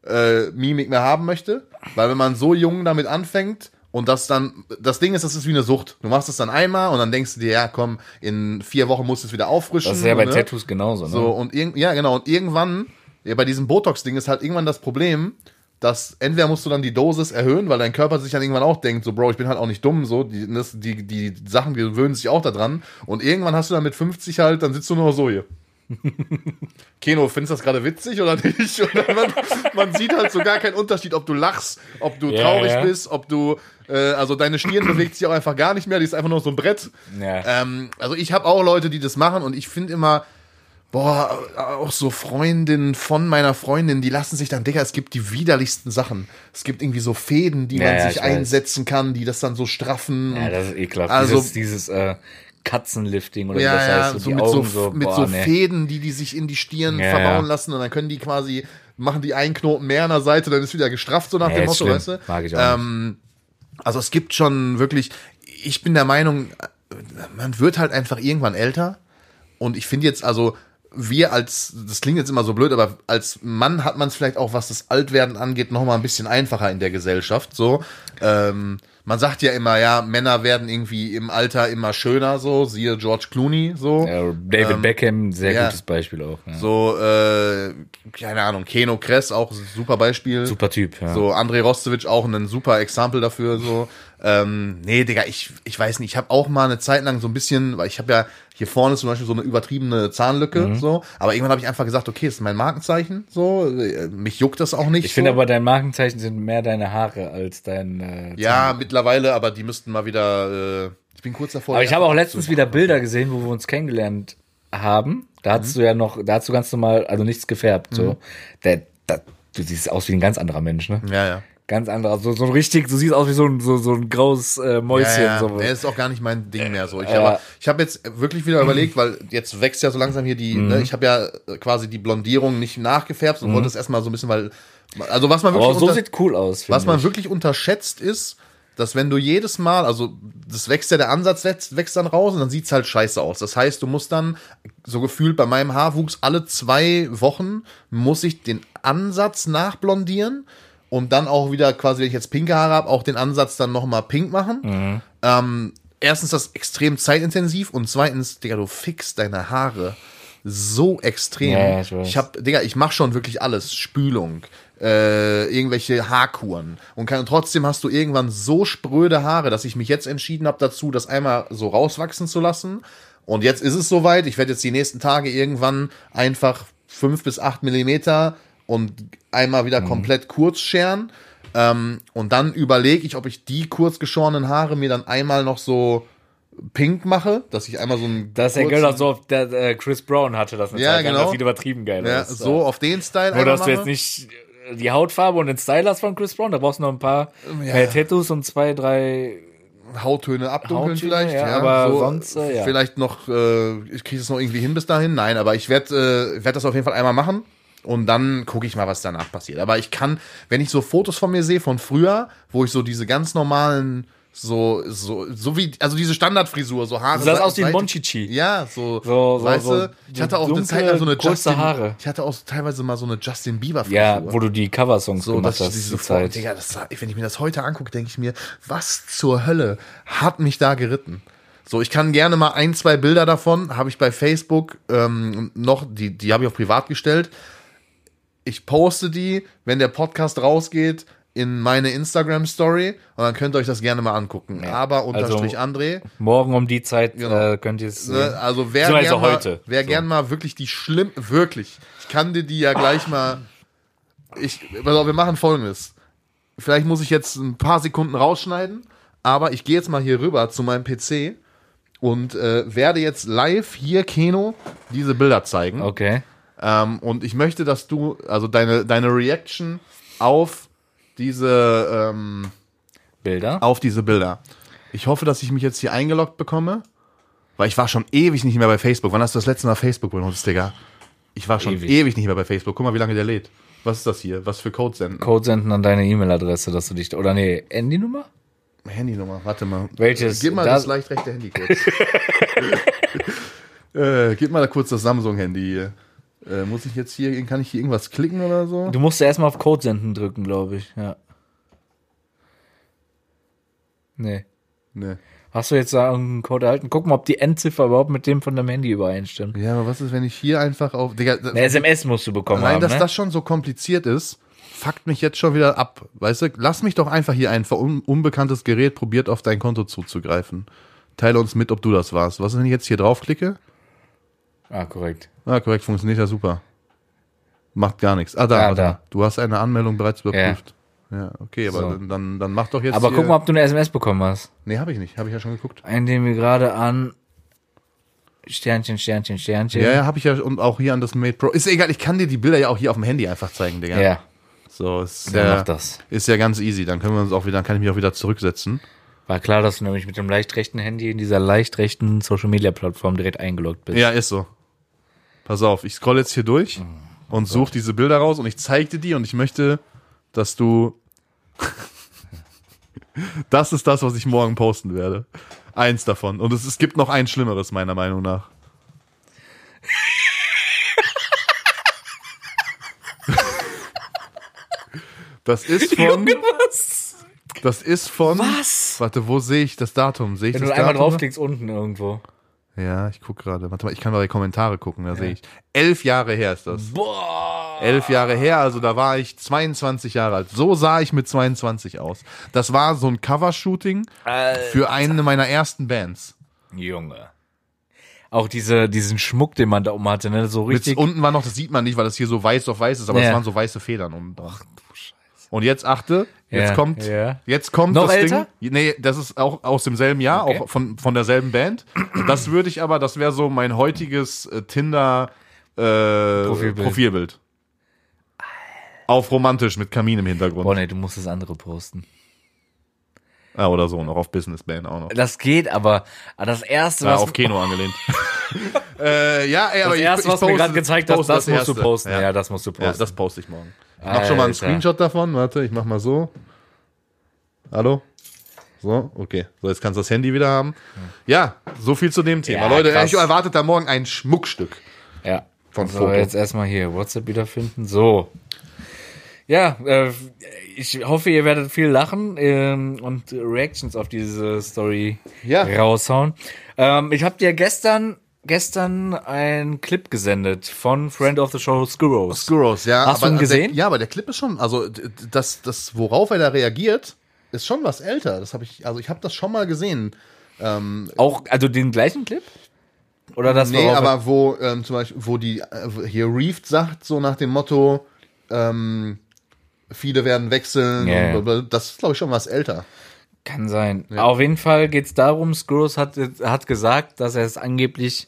äh, Mimik mehr haben möchte. Weil wenn man so jung damit anfängt und das dann, das Ding ist, das ist wie eine Sucht. Du machst es dann einmal und dann denkst du dir, ja, komm, in vier Wochen musst du es wieder auffrischen. Das ist ja bei ne? Tattoos genauso. Ne? So, und ja, genau. Und irgendwann, ja, bei diesem Botox-Ding ist halt irgendwann das Problem, dass entweder musst du dann die Dosis erhöhen, weil dein Körper sich dann irgendwann auch denkt, so, Bro, ich bin halt auch nicht dumm, so, die, das, die, die Sachen gewöhnen sich auch daran. Und irgendwann hast du dann mit 50 halt, dann sitzt du nur so hier. Keno, findest du das gerade witzig oder nicht? Oder man, man sieht halt so gar keinen Unterschied, ob du lachst, ob du Ja, traurig ja. bist, ob du, äh, also deine Stirn bewegt sich auch einfach gar nicht mehr, die ist einfach nur so ein Brett. Ja. Ähm, also ich habe auch Leute, die das machen und ich finde immer, boah, auch so Freundinnen von meiner Freundin, die lassen sich dann, Digga, es gibt die widerlichsten Sachen. Es gibt irgendwie so Fäden, die man sich ich weiß. einsetzen kann, die das dann so straffen. ja, das ist ekelhaft. Also- dieses dieses äh, Katzenlifting oder wie ja, das ja, heißt. So, so mit so, Augen so, mit boah, so nee. Fäden, die die sich in die Stirn Ja, verbauen lassen und dann können die quasi, machen die einen Knoten mehr an der Seite, dann ist wieder gestrafft, so nach Nee, dem Motto, weißt du? Mag ich auch ähm, Also es gibt schon wirklich, ich bin der Meinung, man wird halt einfach irgendwann älter und ich finde jetzt, also wir als, das klingt jetzt immer so blöd, aber als Mann hat man es vielleicht auch, was das Altwerden angeht, noch mal ein bisschen einfacher in der Gesellschaft. So, ähm, man sagt ja immer, ja, Männer werden irgendwie im Alter immer schöner, so siehe George Clooney, so. Ja, David Beckham, sehr Ähm, ja. gutes Beispiel auch. Ja. So, äh, keine Ahnung, Keno Kress auch ein super Beispiel. Super Typ, ja. So, André Rostovic auch ein super Exempel dafür, so. Ähm, nee, Digga, ich, ich weiß nicht, ich habe auch mal eine Zeit lang so ein bisschen, weil ich habe ja hier vorne zum Beispiel so eine übertriebene Zahnlücke, Mhm. so, aber irgendwann habe ich einfach gesagt, okay, das ist mein Markenzeichen, so, äh, mich juckt das auch nicht. Ich finde so. aber, dein Markenzeichen sind mehr deine Haare als dein. Äh, Ja, mittlerweile, aber die müssten mal wieder, äh, ich bin kurz davor. Aber ich habe auch letztens wieder Bilder gesehen, wo wir uns kennengelernt haben. Da hattest du ja noch, da hast du ganz normal, also nichts gefärbt. So, der, der, du siehst aus wie ein ganz anderer Mensch, ne? Ja, ja. Ganz anderer, so, so richtig, du siehst aus wie so ein, so, so ein graues äh, Mäuschen. Ja, ja. So. Nee, ist auch gar nicht mein Ding mehr so. Ich, aber ich habe jetzt wirklich wieder überlegt, weil jetzt wächst ja so langsam hier die, Mhm. ne, ich habe ja äh, quasi die Blondierung nicht nachgefärbt und wollte es erstmal so ein bisschen, weil, also was man Aber wirklich, auch so unter, sieht cool aus. was man ich. wirklich unterschätzt ist, dass wenn du jedes Mal, also das wächst ja, der Ansatz wächst, wächst dann raus und dann sieht's halt scheiße aus. Das heißt, du musst dann, so gefühlt bei meinem Haarwuchs, alle zwei Wochen muss ich den Ansatz nachblondieren und dann auch wieder quasi, wenn ich jetzt pinke Haare habe, auch den Ansatz dann nochmal pink machen. Mhm. Ähm, erstens das extrem zeitintensiv und zweitens, Digga, du fixst deine Haare so extrem. Ja, ich ich hab, Digga, ich mach schon wirklich alles. Spülung, äh, irgendwelche Haarkuren. Und kann, trotzdem hast du irgendwann so spröde Haare, dass ich mich jetzt entschieden habe dazu, das einmal so rauswachsen zu lassen. Und jetzt ist es soweit. Ich werde jetzt die nächsten Tage irgendwann einfach fünf bis acht Millimeter und einmal wieder Mhm. komplett kurz scheren. Ähm, und dann überlege ich, ob ich die kurz geschorenen Haare mir dann einmal noch so pink mache, dass ich einmal so ein Das kurzen- erinnert so, der äh, Chris Brown hatte das eine Ja, Zeit lang, genau. Das sieht übertrieben geil ja, aus. so auf den Style Nur, einmal dass du jetzt nicht äh, die Hautfarbe und den Style hast von Chris Brown, da brauchst du noch ein paar mehr Tattoos und zwei, drei. Hauttöne abdunkeln Hauttöne, vielleicht, ja, ja, aber so, sonst, äh, ja. vielleicht noch, äh, ich kriege es noch irgendwie hin bis dahin, nein, aber ich werde äh, werd das auf jeden Fall einmal machen und dann gucke ich mal, was danach passiert. Aber ich kann, wenn ich so Fotos von mir sehe von früher, wo ich so diese ganz normalen so, so, so wie, also diese Standardfrisur, so Haare. Du sahst aus wie Monchichi. Ja, so, So- so- weißt du, ich hatte auch dunkle, Zeit so eine Justin, Haare. ich hatte auch teilweise mal so eine Justin Bieber Frisur. Ja, wo du die Coversongs So, gemacht hast. diese Zeit. Digga, das, wenn ich mir das heute angucke, denke ich mir, was zur Hölle hat mich da geritten? So, ich kann gerne mal ein, zwei Bilder davon, habe ich bei Facebook ähm, noch, die, die habe ich auf privat gestellt. Ich poste die, wenn der Podcast rausgeht, in meine Instagram-Story und dann könnt ihr euch das gerne mal angucken. Aber unterstrich André. Morgen um die Zeit Genau. äh, könnt ihr es Ne, also wer Beziehungsweise gern, mal, heute. wer So. gern mal wirklich die schlimm, wirklich, ich kann dir die ja gleich mal, ich, pass auf, wir machen folgendes. Vielleicht muss ich jetzt ein paar Sekunden rausschneiden, aber ich gehe jetzt mal hier rüber zu meinem PC und äh, werde jetzt live hier, Keno, diese Bilder zeigen. Okay. Ähm, und ich möchte, dass du, also deine, deine Reaction auf diese, ähm, Bilder. auf diese Bilder. Ich hoffe, dass ich mich jetzt hier eingeloggt bekomme, weil ich war schon ewig nicht mehr bei Facebook. Wann hast du das letzte Mal Facebook benutzt, Digga? Ich war schon ewig, Ewig. nicht mehr bei Facebook. Guck mal, wie lange der lädt. Was ist das hier? Was für Code senden? Code senden an deine E-Mail-Adresse, dass du dich. Oder nee, Handynummer? Handynummer, warte mal. Welches? Gib mal Da- das leicht rechte Handy kurz. äh, gib mal da kurz das Samsung-Handy hier. Äh, muss ich jetzt hier, kann ich hier irgendwas klicken oder so? Du musst erstmal auf Code senden drücken, glaube ich. Ja. Nee. Nee. Hast du jetzt da irgendeinen Code erhalten? Guck mal, ob die Endziffer überhaupt mit dem von deinem Handy übereinstimmt. Ja, aber was ist, wenn ich hier einfach auf. Digga, Eine SMS musst du bekommen Allein, haben, dass ne? das schon so kompliziert ist, fuckt mich jetzt schon wieder ab. Weißt du, lass mich doch einfach hier ein un unbekanntes Gerät probiert auf dein Konto zuzugreifen. Teile uns mit, ob du das warst. Was ist, wenn ich jetzt hier draufklicke? Ah, korrekt. Ah, korrekt, funktioniert ja super. Macht gar nichts. Ah, da, Ah, da. Du hast eine Anmeldung bereits überprüft. Ja, okay, aber So. dann, dann, dann mach doch jetzt. Aber guck mal, ob du eine SMS bekommen hast. Nee, habe ich nicht. Habe ich ja schon geguckt. Einnehmen wir gerade an Sternchen, Sternchen, Sternchen. Ja, ja, habe ich ja und auch hier an das Mate Pro. Ist egal, ich kann dir die Bilder ja auch hier auf dem Handy einfach zeigen, Digga. Ja, So, ist ja, das. ist ja ganz easy. Dann können wir uns auch wieder, dann kann ich mich auch wieder zurücksetzen. War klar, dass du nämlich mit dem leicht rechten Handy in dieser leicht rechten Social Media Plattform direkt eingeloggt bist. Ja, ist so. Pass auf, ich scroll jetzt hier durch und suche diese Bilder raus und ich zeig dir die und ich möchte, dass du. das ist das, was ich morgen posten werde. Eins davon. Und es, es gibt noch ein Schlimmeres, meiner Meinung nach. Das ist von. Was? Das ist von. Was? Warte, wo sehe ich das Datum? Sehe ich Wenn das du einmal Datum? draufklickst, unten irgendwo. Ja, ich guck gerade. Warte mal, ich kann mal die Kommentare gucken, da sehe ich. Elf Jahre her ist das. Boah. Elf Jahre her, also da war ich 22 Jahre alt. So sah ich mit 22 aus. Das war so ein Covershooting für eine meiner ersten Bands. Junge. Auch diese, diesen Schmuck, den man da oben hatte, ne? So Mit, richtig. unten war noch, das sieht man nicht, weil das hier so weiß auf weiß ist, aber es Ja. waren so weiße Federn unten dran. Und jetzt achte, jetzt Ja, kommt, ja. jetzt kommt Noch das älter? Ding. Nee, das ist auch aus demselben Jahr, Okay. auch von, von derselben Band. Das würde ich aber, das wäre so mein heutiges äh, Tinder äh, Profilbild. Profilbild. Auf romantisch mit Kamin im Hintergrund. Boah, nee, du musst das andere posten. Ah, oder so, noch auf Businessband auch noch. Das geht, aber aber das erste, Ja, was, auf Kino angelehnt. äh, ja, ey, aber das ich, erste, ich was mir poste- gerade gezeigt hast, poste das, musst du posten. Ja. Ja. das musst du posten. ja, das poste ich morgen. Ich mach schon mal einen. Screenshot davon. Warte, ich mach mal so. Hallo? So, okay. So, jetzt kannst du das Handy wieder haben. Ja, so viel zu dem Thema. Ja, Leute, krass. ich erwartet da morgen ein Schmuckstück. Ja. Von so, Foto. jetzt erstmal hier WhatsApp wiederfinden. So. Ja, äh, ich hoffe, ihr werdet viel lachen ähm, und Reactions auf diese Story Ja. raushauen. Ähm, ich habe dir gestern gestern einen Clip gesendet von Friend of the Show Skurros. Skurros, ja. Hast du ihn gesehen? Der, ja, aber der Clip ist schon, also das, das, worauf er da reagiert, ist schon was älter. Das habe ich, also ich habe das schon mal gesehen. Auch, also den gleichen Clip? Oder das Nee, aber wo ähm, zum Beispiel, wo die äh, hier Reeft sagt, so nach dem Motto, ähm, viele werden wechseln, Ja, ja. und das ist, glaube ich, schon was älter. Kann sein. Auf jeden Fall geht's darum, Skurros hat, hat gesagt, dass er es angeblich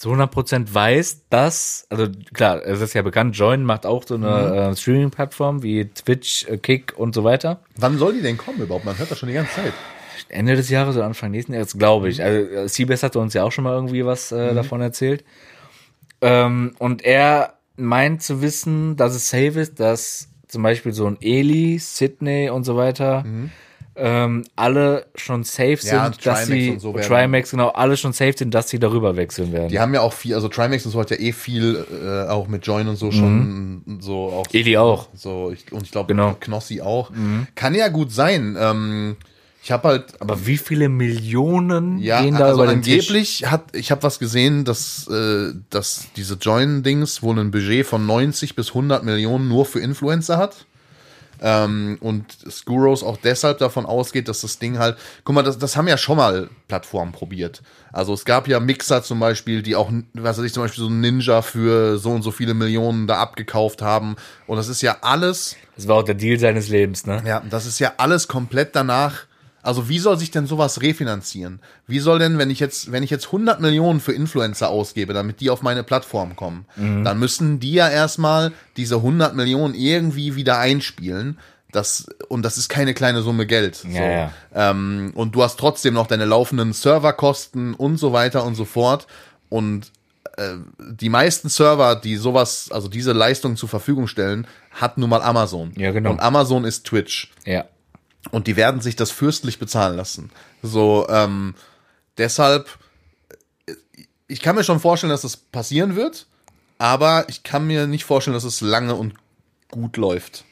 zu 100% weiß, dass, also klar, es ist ja bekannt, Join macht auch so eine äh, Streaming-Plattform wie Twitch, äh, Kick und so weiter. Wann soll die denn kommen überhaupt? Man hört das schon die ganze Zeit. Ende des Jahres oder Anfang nächsten Jahres, glaube ich. Also äh, Seabass hatte uns ja auch schon mal irgendwie was äh, davon erzählt. Ähm, und er meint zu wissen, dass es safe ist, dass zum Beispiel so ein Eli, Sydney und so weiter ähm, alle schon safe sind, Ja, dass sie und so Trimax genau alle schon safe sind, dass sie darüber wechseln werden. Die haben ja auch viel, also Trimax und so hat ja eh viel, äh, auch mit Join und so schon so auch. Eli auch. So, ich, und ich glaube, Genau. Knossi auch. Kann ja gut sein. Ähm, Ich habe halt Aber wie viele Millionen ja, gehen da also über den Tisch? angeblich hat ich habe was gesehen, dass äh, dass diese Join Dings wohl ein Budget von 90 bis 100 Millionen nur für Influencer hat. Ähm, und Skuros auch deshalb davon ausgeht, dass das Ding halt, guck mal, das, das haben ja schon mal Plattformen probiert. Also es gab ja Mixer zum Beispiel, die auch, was weiß ich, zum Beispiel so ein Ninja für so und so viele Millionen da abgekauft haben. Und das ist ja alles, Das war auch der Deal seines Lebens, ne? ja, das ist ja alles komplett danach. Also wie soll sich denn sowas refinanzieren? Wie soll denn, wenn ich jetzt, wenn ich jetzt 100 Millionen für Influencer ausgebe, damit die auf meine Plattform kommen, dann müssen die ja erstmal diese 100 Millionen irgendwie wieder einspielen. Das, und das ist keine kleine Summe Geld. So. Ja, ja. Ähm, und du hast trotzdem noch deine laufenden Serverkosten und so weiter und so fort. Und äh, die meisten Server, die sowas, also diese Leistung zur Verfügung stellen, hat nun mal Amazon. Ja, genau. Und Amazon ist Twitch. Ja. Und die werden sich das fürstlich bezahlen lassen. So, ähm, deshalb, äh, ich kann mir schon vorstellen, dass das passieren wird, aber ich kann mir nicht vorstellen, dass es lange und gut läuft.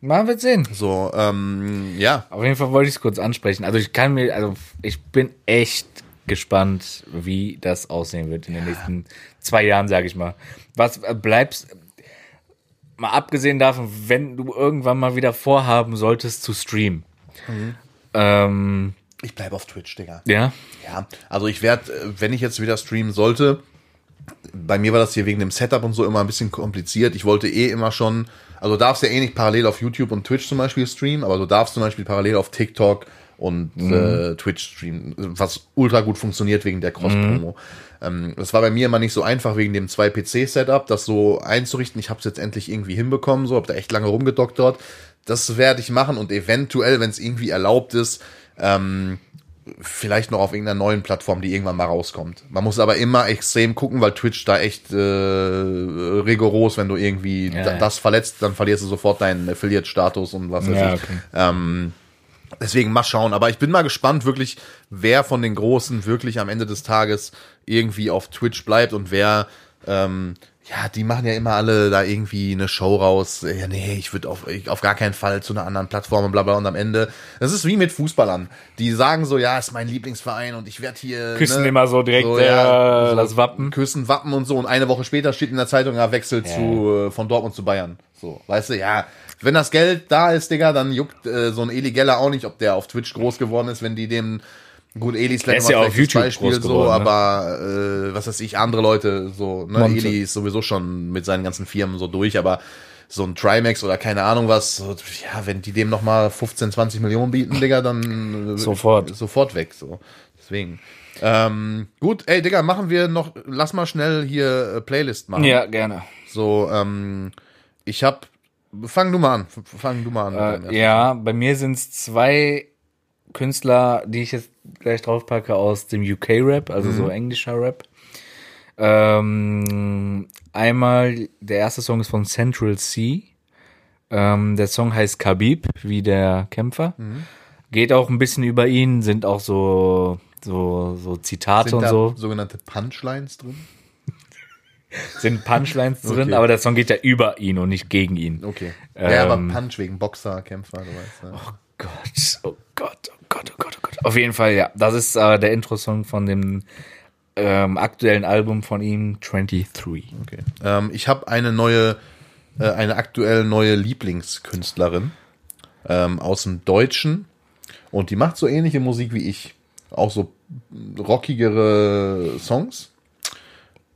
Man wird sehen. So, ähm, ja. Auf jeden Fall wollte ich es kurz ansprechen. Also ich kann mir, also ich bin echt gespannt, wie das aussehen wird in den nächsten zwei Jahren, sage ich mal. Was äh, bleibst, mal abgesehen davon, wenn du irgendwann mal wieder vorhaben solltest zu streamen. Ähm, Ich bleibe auf Twitch, Digga. ja, Ja, also ich werde, äh, wenn ich jetzt wieder streamen sollte, bei mir war das hier wegen dem Setup und so immer ein bisschen kompliziert. Ich wollte eh immer schon, also du darfst ja eh nicht parallel auf YouTube und Twitch zum Beispiel streamen, aber du darfst zum Beispiel parallel auf TikTok und äh, Twitch streamen, was ultra gut funktioniert wegen der Cross-Promo. Ähm, das war bei mir immer nicht so einfach wegen dem 2-PC-Setup, das so einzurichten. Ich habe es jetzt endlich irgendwie hinbekommen, so habe da echt lange rumgedoktert. Das werde ich machen und eventuell, wenn es irgendwie erlaubt ist, ähm, vielleicht noch auf irgendeiner neuen Plattform, die irgendwann mal rauskommt. Man muss aber immer extrem gucken, weil Twitch da echt äh, rigoros, wenn du irgendwie Ja, da, ja. das verletzt, dann verlierst du sofort deinen Affiliate-Status und was weiß Ja, ich. okay. Ähm, deswegen mal schauen. Aber ich bin mal gespannt, wirklich, wer von den Großen wirklich am Ende des Tages irgendwie auf Twitch bleibt und wer ähm, ja, die machen ja immer alle da irgendwie eine Show raus. Ja, nee, ich würde auf, ich- auf gar keinen Fall zu einer anderen Plattform und bla bla. Und am Ende, das ist wie mit Fußballern. Die sagen so, ja, ist mein Lieblingsverein und ich werde hier. Küssen ne, immer so direkt, äh, das Wappen. Küssen Wappen und so. Und eine Woche später steht in der Zeitung, er wechselt Ja. zu, äh, von Dortmund zu Bayern. So, weißt du, ja. Wenn das Geld da ist, Digga, dann juckt äh, so ein Eli Geller auch nicht, ob der auf Twitch groß geworden ist, wenn die dem Gut, Eli ist ja mal auf YouTube groß so, geworden, ne? aber äh, was weiß ich, andere Leute, so, ne, Monte. Eli ist sowieso schon mit seinen ganzen Firmen so durch, aber so ein Trimax oder keine Ahnung was, so, ja, wenn die dem nochmal 15, 20 Millionen bieten, Digga, dann äh, Sofort. Sofort weg, so. Deswegen. Ähm, gut, ey, Digga, machen wir noch, lass mal schnell hier äh, Playlist machen. Ja, gerne. So, ähm, ich hab, fang du mal an, fang du mal an. Äh, ja, bei mir sind es zwei Künstler, die ich jetzt gleich draufpacke aus dem UK-Rap, also so englischer Rap. Ähm, einmal, der erste Song ist von Central C. Ähm, der Song heißt Khabib, wie der Kämpfer. Geht auch ein bisschen über ihn, sind auch so, so, so Zitate Sind und so. sogenannte Punchlines drin? Sind Punchlines drin, Okay. aber der Song geht ja über ihn und nicht gegen ihn. Okay. ja, aber Ähm, Punch wegen Boxer, Kämpfer, du weißt. Ja. Gott, oh Gott, oh Gott, oh Gott, oh Gott. Auf jeden Fall, ja. Das ist äh, der Intro-Song von dem ähm, aktuellen Album von ihm, 23. Okay. Ähm, ich habe eine neue, äh, eine aktuell neue Lieblingskünstlerin ähm, aus dem Deutschen und die macht so ähnliche Musik wie ich. Auch so rockigere Songs.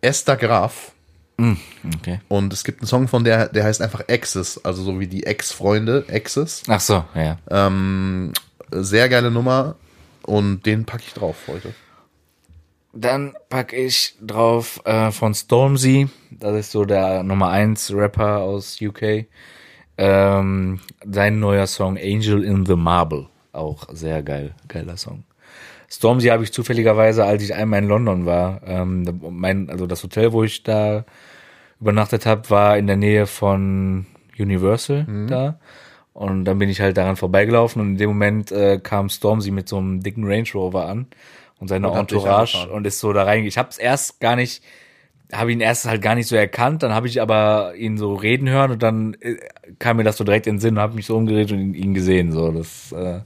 Esther Graf. Okay. Und es gibt einen Song von der, der heißt einfach Exes, also so wie die Ex-Freunde, Exes. Ach so, ja. Ähm, sehr geile Nummer und den packe ich drauf heute. Dann packe ich drauf äh, von Stormzy. Das ist so der Nummer 1 Rapper aus UK. Ähm, sein neuer Song Angel in the Marble. Auch sehr geil, geiler Song. Stormzy habe ich zufälligerweise, als ich einmal in London war, ähm, mein, also das Hotel, wo ich da übernachtet habe, war in der Nähe von Universal da. Und dann bin ich halt daran vorbeigelaufen und in dem Moment äh, kam Stormzy mit so einem dicken Range Rover an und seine Und hat dich Entourage und ist so da rein. Ich habe es erst gar nicht, habe ihn erst halt gar nicht so erkannt, dann habe ich aber ihn so reden hören und dann äh, kam mir das so direkt in den Sinn und habe mich so umgedreht und ihn, ihn gesehen. So, das äh,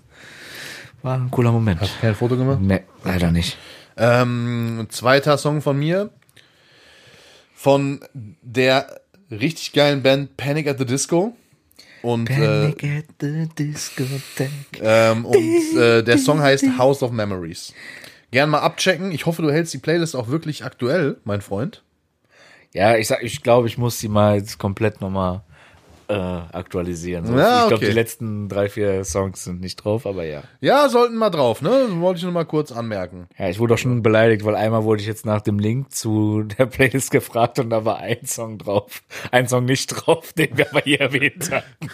war ein cooler Moment. Hast du kein Foto gemacht? Nee, leider nicht. Ähm, zweiter Song von mir. Von der richtig geilen Band Panic at the Disco. Und, äh, at the Discotheque. ähm, und äh, der Song heißt House of Memories. Gern mal abchecken. Ich hoffe, du hältst die Playlist auch wirklich aktuell, mein Freund. Ja, ich sag, ich glaube, ich muss die mal jetzt komplett nochmal äh, aktualisieren. So, Ja, ich glaube, okay. die letzten drei, vier Songs sind nicht drauf, aber ja. Ja, sollten mal drauf, ne? Wollte ich nur mal kurz anmerken. Ja, ich wurde auch schon beleidigt, weil einmal wurde ich jetzt nach dem Link zu der Playlist gefragt und da war ein Song drauf. Ein Song nicht drauf, den wir aber hier erwähnt hatten.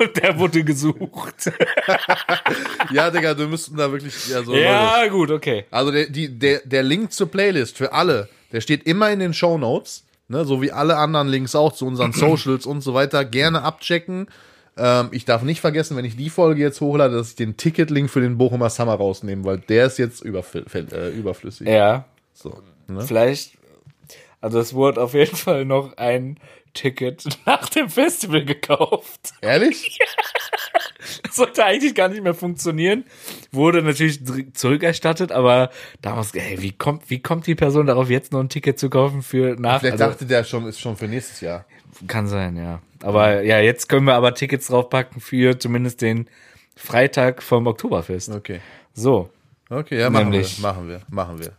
Und der wurde gesucht. Ja, Digga, wir müssten da wirklich, ja, so, Leute. ja, gut, okay. Also der, die, der, der Link zur Playlist für alle, der steht immer in den Show Notes, ne, so wie alle anderen Links auch zu unseren Socials und so weiter. Gerne abchecken. Ähm, ich darf nicht vergessen, wenn ich die Folge jetzt hochlade, dass ich den Ticket-Link für den Bochumer Summer rausnehme, weil der ist jetzt äh, überflüssig. Ja, So, ne? vielleicht, also es wurde auf jeden Fall noch ein Ticket nach dem Festival gekauft. Ehrlich? Das sollte eigentlich gar nicht mehr funktionieren. Wurde natürlich zurückerstattet, aber damals, ey, wie kommt, wie kommt die Person darauf, jetzt noch ein Ticket zu kaufen für nach? Vielleicht Also, dachte der schon, ist schon für nächstes Jahr. kann sein, ja. Aber ja, jetzt können wir aber Tickets draufpacken für zumindest den Freitag vom Oktoberfest. Okay. So. Okay, ja, machen Nämlich- wir, machen wir, machen wir.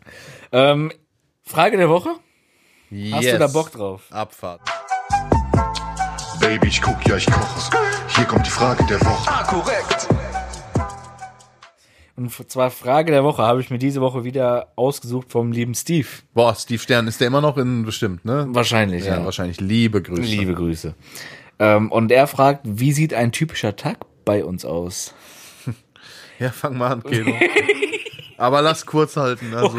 Ähm, Frage der Woche? Hast yes. du da Bock drauf? Abfahrt. Baby, ich guck, ja, ich koche. Hier kommt die Frage der Woche. Ah, korrekt. Und zwar Frage der Woche habe ich mir diese Woche wieder ausgesucht vom lieben Steve. Boah, Steve Stern, ist der immer noch in bestimmt, ne? Wahrscheinlich, Ja, ja. wahrscheinlich. Liebe Grüße. Liebe Grüße. Ähm, und er fragt, wie sieht ein typischer Tag bei uns aus? Ja, fang mal an, Kedo. Aber lass kurz halten. Also,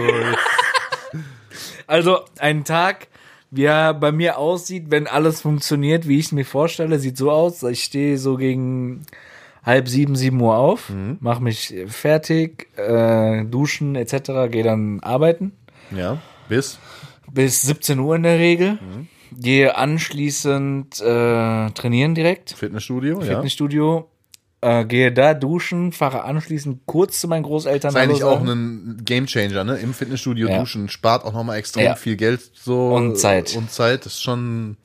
Also ein Tag, wie er bei mir aussieht, wenn alles funktioniert, wie ich es mir vorstelle, sieht so aus. Ich stehe so gegen halb sieben, sieben Uhr auf, mache mich fertig, äh, duschen etc., gehe dann arbeiten ja, bis. bis 17 Uhr in der Regel. Gehe anschließend äh, trainieren direkt, Fitnessstudio, ja. Äh, gehe da duschen, fahre anschließend kurz zu meinen Großeltern. ist eigentlich auch ein Gamechanger, ne? Im Fitnessstudio Ja. duschen spart auch nochmal extrem Ja. viel Geld so Und Zeit. Und Zeit ist schon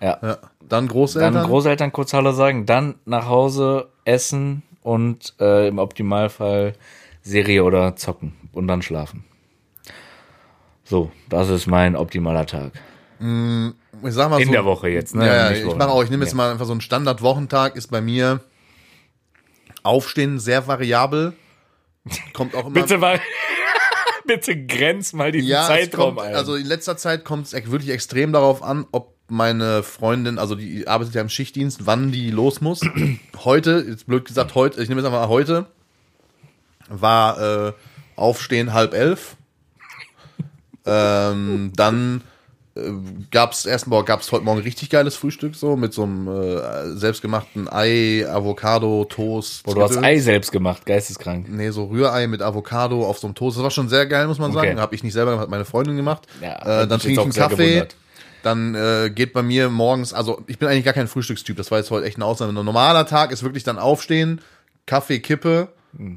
Ja. ja. Dann Großeltern. Dann Großeltern kurz Hallo sagen, dann nach Hause essen und äh, im Optimalfall Serie oder zocken und dann schlafen. So, das ist mein optimaler Tag. ich sag mal In so, der Woche jetzt, ne? Ja, ja, ich mache auch, ich nehme jetzt Ja. mal einfach so einen Standardwochentag ist bei mir Aufstehen sehr variabel. Kommt auch immer Bitte mal, bitte grenz mal diesen Ja, Zeitraum kommt, ein. also in letzter Zeit kommt es wirklich extrem darauf an, ob meine Freundin, also die arbeitet ja im Schichtdienst, wann die los muss. heute, jetzt blöd gesagt, heute, ich nehme jetzt einfach mal heute, war äh, Aufstehen halb elf. ähm, dann äh, gab's erstmal gab's heute Morgen richtig geiles Frühstück so mit so einem äh, selbstgemachten Ei, Avocado, Toast. oh, du hast. Ei selbst gemacht, geisteskrank. Nee, so Rührei mit Avocado auf so einem Toast. Das war schon sehr geil, muss man Okay. sagen. Habe ich nicht selber gemacht, hat meine Freundin gemacht. Ja, äh, dann trinke ich einen Kaffee. gewundert. Dann äh, geht bei mir morgens, also ich bin eigentlich gar kein Frühstückstyp. Das war jetzt heute echt eine Ausnahme. Ein normaler Tag ist wirklich dann aufstehen, Kaffee, Kippe,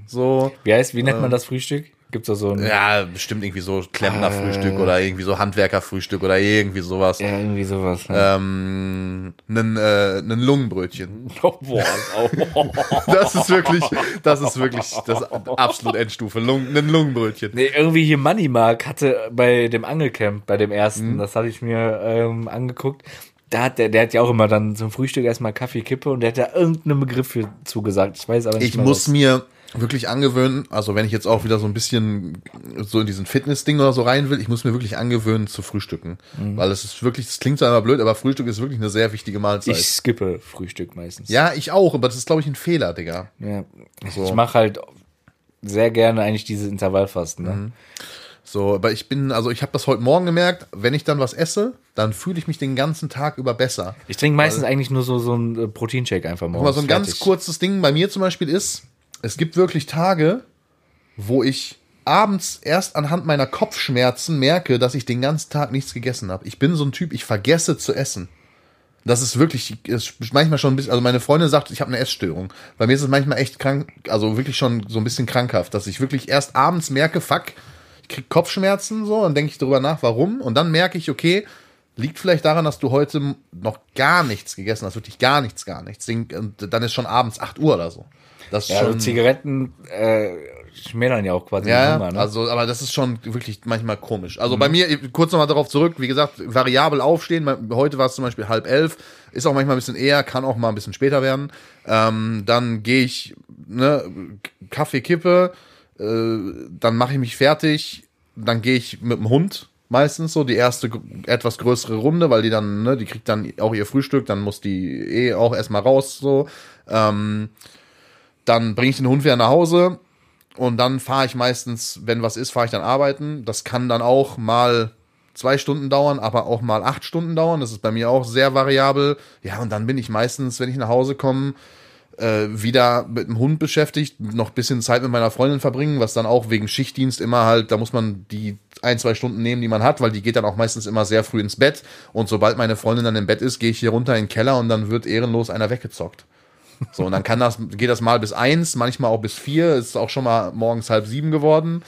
so. Wie heißt, wie nennt man das Frühstück? Gibt's da so ein, ja, Ja, bestimmt irgendwie so Klempnerfrühstück oder irgendwie so Handwerkerfrühstück oder irgendwie sowas. irgendwie sowas. Ne? Ähm, nen, äh, nen Lungenbrötchen. Oh, boah, oh. Das ist wirklich, das ist wirklich das absolut Endstufe. Lung, nen Lungenbrötchen. Nee, irgendwie hier Money Mark hatte bei dem Angelcamp, bei dem ersten, Mhm. das hatte ich mir ähm, angeguckt. Da hat der, der hat ja auch immer dann zum Frühstück erstmal Kaffee, Kippe und der hat da irgendeinen Begriff für zugesagt. Ich weiß aber nicht Ich muss was. mir wirklich angewöhnen, also wenn ich jetzt auch wieder so ein bisschen so in diesen Fitness-Ding oder so rein will, ich muss mir wirklich angewöhnen zu frühstücken. Mhm. Weil es ist wirklich, das klingt zwar immer blöd, aber Frühstück ist wirklich eine sehr wichtige Mahlzeit. Ich skippe Frühstück meistens. ja, ich auch, aber das ist, glaube ich, ein Fehler, Digga. ja. Ich mache halt sehr gerne eigentlich diese Intervallfasten. Ne? Mhm. So, aber ich bin, also ich habe das heute Morgen gemerkt, wenn ich dann was esse, dann fühle ich mich den ganzen Tag über besser. Ich trinke meistens eigentlich nur so, so einen äh, Proteinshake einfach mal, so ein ganz Fertig. kurzes Ding bei mir zum Beispiel ist, es gibt wirklich Tage, wo ich abends erst anhand meiner Kopfschmerzen merke, dass ich den ganzen Tag nichts gegessen habe. Ich bin so ein Typ, ich vergesse zu essen. Das ist wirklich, ist manchmal schon ein bisschen, also meine Freundin sagt, ich habe eine Essstörung. Bei mir ist es manchmal echt krank, also wirklich schon so ein bisschen krankhaft, dass ich wirklich erst abends merke, fuck, ich krieg Kopfschmerzen so, dann denke ich darüber nach, warum, und dann merke ich, okay, liegt vielleicht daran, dass du heute noch gar nichts gegessen hast, wirklich gar nichts, gar nichts. Und dann ist schon abends 8 Uhr oder so. Das Ja, schon, also Zigaretten äh, schmälern ja auch quasi ja, Hunger, ne? also, aber das ist schon wirklich manchmal komisch. Also bei mir, kurz nochmal darauf zurück, wie gesagt, variabel aufstehen. Heute war es zum Beispiel halb elf, ist auch manchmal ein bisschen eher, kann auch mal ein bisschen später werden. Ähm, dann gehe ich, ne, Kaffee kippe, äh, dann mache ich mich fertig, dann gehe ich mit dem Hund meistens so die erste etwas größere Runde, weil die dann, ne, die kriegt dann auch ihr Frühstück, dann muss die eh auch erstmal raus so. Ähm, dann bringe ich den Hund wieder nach Hause und dann fahre ich meistens, wenn was ist, fahre ich dann arbeiten. Das kann dann auch mal zwei Stunden dauern, aber auch mal acht Stunden dauern. Das ist bei mir auch sehr variabel. Ja, und dann bin ich meistens, wenn ich nach Hause komme, äh, wieder mit dem Hund beschäftigt, noch ein bisschen Zeit mit meiner Freundin verbringen, was dann auch wegen Schichtdienst immer halt, da muss man die ein, zwei Stunden nehmen, die man hat, weil die geht dann auch meistens immer sehr früh ins Bett. Und sobald meine Freundin dann im Bett ist, gehe ich hier runter in den Keller und dann wird ehrenlos einer weggezockt. So, und dann kann das, geht das mal bis eins, manchmal auch bis vier, ist auch schon mal morgens halb sieben geworden.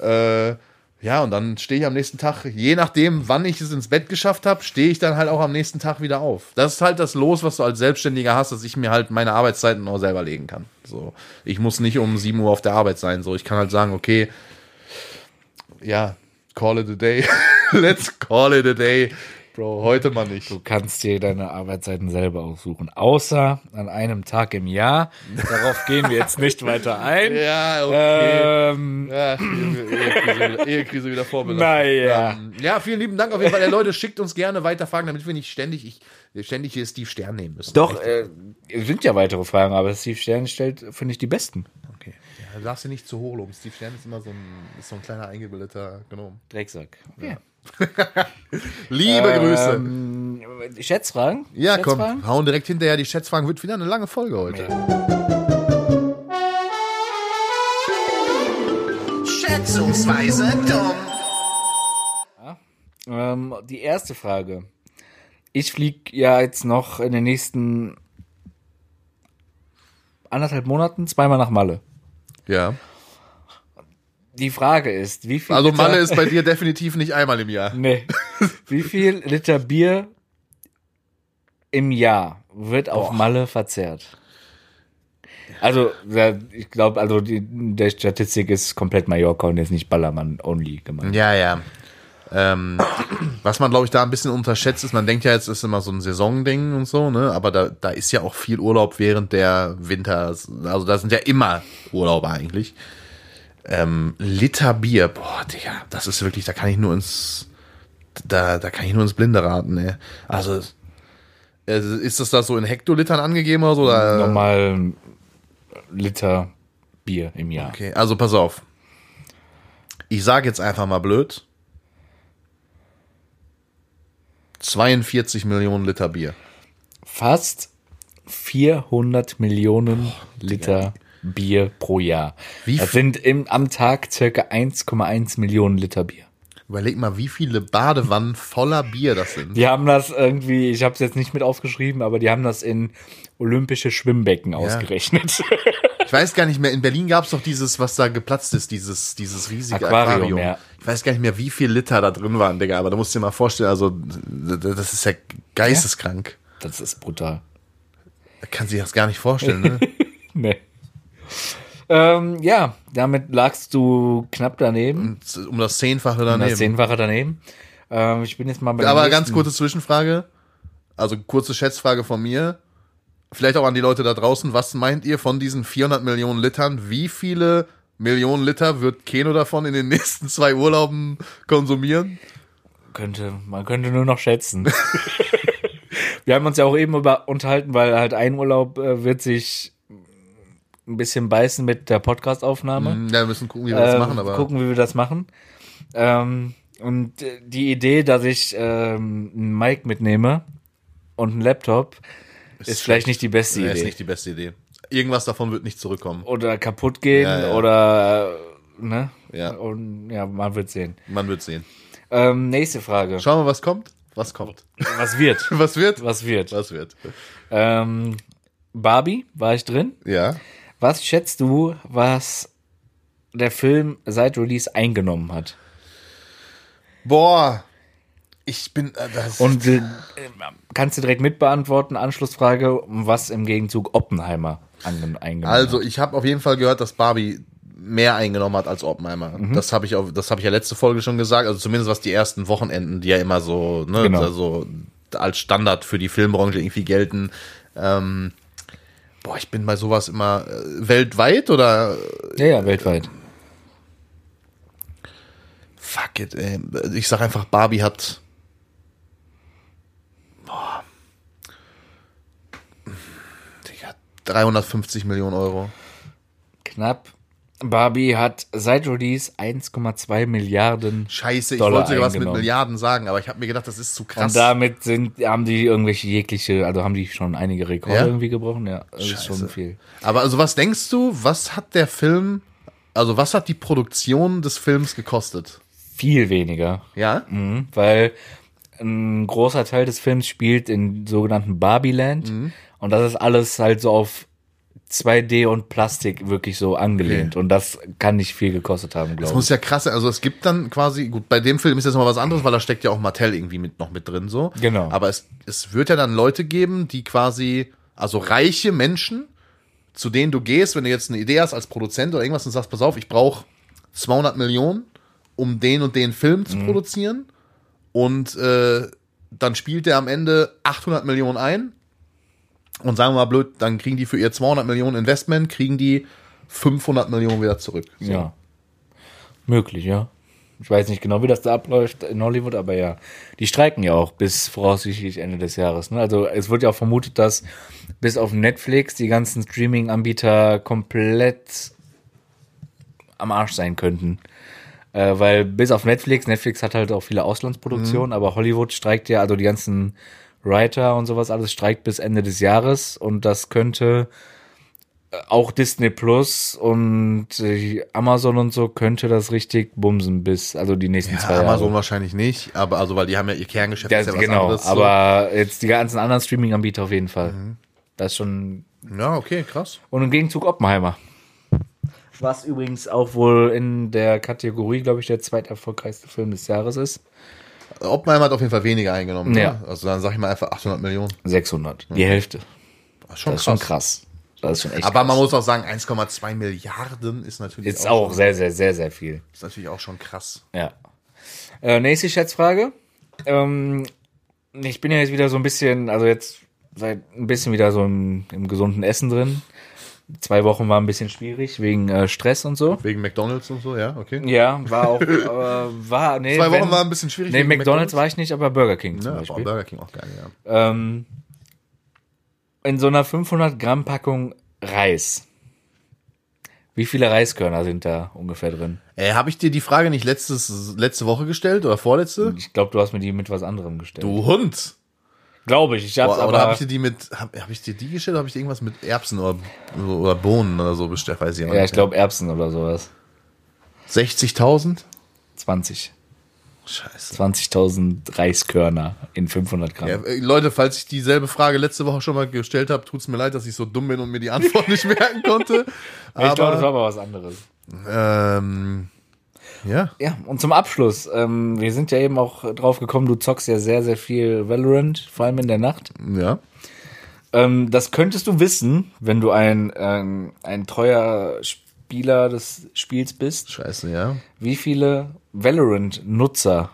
Äh, ja, und dann stehe ich am nächsten Tag, je nachdem, wann ich es ins Bett geschafft habe, stehe ich dann halt auch am nächsten Tag wieder auf. Das ist halt das Los, was du als Selbstständiger hast, dass ich mir halt meine Arbeitszeiten auch selber legen kann. So, ich muss nicht um 7 Uhr auf der Arbeit sein. So, ich kann halt sagen, okay, ja, call it a day. Let's call it a day. Bro, heute mal nicht. Du kannst dir deine Arbeitszeiten selber aussuchen. Außer an einem Tag im Jahr. Darauf gehen wir jetzt nicht weiter ein. Ja, okay. Ähm, Ja, Ehekrise wieder, Ehekrise wieder vorbelastet. Naja. Ja, vielen lieben Dank auf jeden Fall. Der Leute, schickt uns gerne weiter Fragen, damit wir nicht ständig, ich, ständig hier Steve Stern nehmen müssen. doch, äh, es sind ja weitere Fragen, aber Steve Stern stellt, finde ich, die besten. Okay. Ja, du darfst ja nicht zu hoch loben. Steve Stern ist immer so ein, ist so ein kleiner eingebildeter Gnom. Drecksack. Ja. Liebe Grüße. Ähm, Schätzfragen? Ja, komm, Schätzfragen? hauen direkt hinterher die Schätzfragen. Wird wieder eine lange Folge heute. Schätzungsweise dumm. Ähm, die erste Frage. Ich fliege ja jetzt noch in den nächsten anderthalb Monaten zweimal nach Malle. Ja. Die Frage ist, wie viel Also Liter, Malle ist bei dir definitiv nicht einmal im Jahr. Nee. Wie viel Liter Bier im Jahr wird auf Malle verzehrt? Also, ich glaube, also die, der Statistik ist komplett Mallorca und jetzt nicht Ballermann only gemeint. Ja, ja. Ähm, was man, glaube ich, da ein bisschen unterschätzt ist, man denkt ja, jetzt ist immer so ein Saisonding und so, ne? Aber da, da ist ja auch viel Urlaub während der Winter. Also da sind ja immer Urlaube eigentlich. Ähm, Liter Bier, boah, Digga, das ist wirklich, da kann ich nur ins, da, da kann ich nur ins Blinde raten, ne? Also, äh, ist das da so in Hektolitern angegeben oder so? Oder? Normal Liter Bier im Jahr. Okay, also pass auf. Ich sage jetzt einfach mal blöd. 42 Millionen Liter Bier. Fast 400 Millionen Liter Bier pro Jahr. Wie das sind im, am Tag circa 1,1 Millionen Liter Bier. Überleg mal, wie viele Badewannen voller Bier das sind. Die haben das irgendwie, ich habe es jetzt nicht mit aufgeschrieben, aber die haben das in olympische Schwimmbecken ausgerechnet. Ich weiß gar nicht mehr, in Berlin gab es doch dieses, was da geplatzt ist, dieses, dieses riesige Aquarium, Aquarium. ja. Ich weiß gar nicht mehr, wie viel Liter da drin waren, Digga, aber da musst du dir mal vorstellen, also das ist ja geisteskrank. Das ist brutal. Da kann sich das gar nicht vorstellen, ne? Nee. Ähm, ja, damit lagst du knapp daneben. um das Zehnfache Das daneben. Zehnfache daneben. Ähm, ich bin jetzt mal bei Aber ganz kurze Zwischenfrage. Also kurze Schätzfrage von mir. Vielleicht auch an die Leute da draußen. Was meint ihr von diesen 400 Millionen Litern? Wie viele Millionen Liter wird Keno davon in den nächsten zwei Urlauben konsumieren? Könnte, man könnte nur noch schätzen. Wir haben uns ja auch eben über unterhalten, weil halt ein Urlaub äh, wird sich ein bisschen beißen mit der Podcastaufnahme. Ja, wir müssen gucken, wie wir das Ähm, machen, aber. gucken, wie wir das machen. Ähm, und äh, die Idee, dass ich ähm, einen Mic mitnehme und einen Laptop, ist, vielleicht nicht die beste Idee. ist nicht die beste Idee. Irgendwas davon wird nicht zurückkommen. oder kaputt gehen Ja, ja. oder äh, ne? Ja. Und ja, man wird sehen. Man wird sehen. Ähm, nächste Frage. Schauen wir, was kommt. Was kommt? Was wird? Was wird? Was wird? Was wird? Ähm, Barbie, war ich drin. Ja. Was schätzt du, was der Film seit Release eingenommen hat? Boah. Ich bin. Äh, Und äh, kannst du direkt mitbeantworten, Anschlussfrage, was im Gegenzug Oppenheimer eingenommen Also, hat. ich habe auf jeden Fall gehört, dass Barbie mehr eingenommen hat als Oppenheimer. Das habe ich auch, das habe ich ja letzte Folge schon gesagt. Also zumindest was die ersten Wochenenden, die ja immer so, ne, Genau. also als Standard für die Filmbranche irgendwie gelten. Ähm, boah, ich bin bei sowas immer äh, weltweit oder Ja, ja, weltweit. fuck it, ey. Ich sag einfach, Barbie hat. Boah. Digga, 350 Millionen Euro. Knapp. Barbie hat seit Release 1,2 Milliarden. Scheiße, ich Dollar wollte sogar was mit. Milliarden sagen, aber ich habe mir gedacht, das ist zu krass. Und damit sind, haben die irgendwelche jegliche, also haben die schon einige Rekorde Ja? irgendwie gebrochen. Ja, das ist schon viel. Aber also was denkst du, was hat der Film, also was hat die Produktion des Films gekostet? Viel weniger. Ja? Mhm, weil ein großer Teil des Films spielt in sogenannten Barbie-Land. Mhm. Und das ist alles halt so auf 2D und Plastik wirklich so angelehnt. Okay. Und das kann nicht viel gekostet haben, Das glaube muss ich. ja krass sein. Also es gibt dann quasi, gut, bei dem Film ist jetzt mal was anderes, weil da steckt ja auch Mattel irgendwie mit, noch mit drin, so. Genau. Aber es, es wird ja dann Leute geben, die quasi, also reiche Menschen, zu denen du gehst, wenn du jetzt eine Idee hast als Produzent oder irgendwas und sagst, pass auf, ich brauche 200 Millionen, um den und den Film zu produzieren. Und äh, dann spielt der am Ende 800 Millionen ein. Und sagen wir mal blöd, dann kriegen die für ihr 200 Millionen Investment, kriegen die 500 Millionen wieder zurück. So. Ja. Möglich, ja. Ich weiß nicht genau, wie das da abläuft in Hollywood, aber ja. Die streiken ja auch bis voraussichtlich Ende des Jahres. Ne? Also es wird ja auch vermutet, dass bis auf Netflix die ganzen Streaming-Anbieter komplett am Arsch sein könnten. Äh, weil bis auf Netflix, Netflix hat halt auch viele Auslandsproduktionen, aber Hollywood streikt ja, also die ganzen Writer und sowas alles streikt bis Ende des Jahres und das könnte äh, auch Disney Plus und äh, Amazon und so könnte das richtig bumsen bis, also die nächsten zwei Ja, Amazon Jahre. wahrscheinlich nicht, aber also weil die haben ja ihr Kerngeschäft Ja, ist ja was genau, anderes. aber jetzt die ganzen anderen Streaming-Anbieter auf jeden Fall. Das ist schon. so. ja, okay, krass. Und im Gegenzug Oppenheimer. Was übrigens auch wohl in der Kategorie, glaube ich, der zweiterfolgreichste Film des Jahres ist. Oppenheimer hat auf jeden Fall weniger eingenommen. Ja. Ne? Also dann sag ich mal einfach 800 Millionen. 600. Die Hälfte. Das ist schon Das ist krass. schon krass. Das ist schon echt Aber krass. man muss auch sagen, 1,2 Milliarden ist natürlich Ist auch schon, sehr, sehr, sehr, sehr viel. ist natürlich auch schon krass. Ja. Äh, nächste Schätzfrage. Ähm, ich bin ja jetzt wieder so ein bisschen, also jetzt seit ein bisschen wieder so im, im gesunden Essen drin. Zwei Wochen war ein bisschen schwierig wegen äh, Stress und so. Wegen McDonalds und so, ja, okay. Ja, war auch, aber war, nee. Zwei Wochen wenn- war ein bisschen schwierig. Nee, wegen McDonalds, war ich nicht, aber Burger King zum Ja, boah, Beispiel. Burger King auch geil, ja. Ähm, in so einer 500 Gramm Packung Reis. Wie viele Reiskörner sind da ungefähr drin? Äh, Habe ich dir die Frage nicht letztes, letzte Woche gestellt oder vorletzte? Ich glaube, du hast mir die mit was anderem gestellt. Du Hund! Glaube ich. Ich hab's Boah, aber. oder habe ich dir die mit, habe hab ich dir die gestellt oder habe ich dir irgendwas mit Erbsen oder, oder Bohnen oder so bestellt? Weiß ich auch ja, nicht ich glaube Erbsen oder sowas. 60.000? 20. Scheiße. 20.000 Reiskörner in 500 Gramm. Ja, äh, Leute, falls ich dieselbe Frage letzte Woche schon mal gestellt habe, tut's mir leid, dass ich so dumm bin und mir die Antwort nicht merken konnte. ich glaube, das war Aber, aber was anderes. ähm, ja. Ja, und zum Abschluss. Ähm, wir sind ja eben auch drauf gekommen, du zockst ja sehr, sehr viel Valorant, vor allem in der Nacht. Ja. Ähm, das könntest du wissen, wenn du ein, ein, ein treuer Spieler des Spiels bist. Scheiße, ja. Wie viele Valorant-Nutzer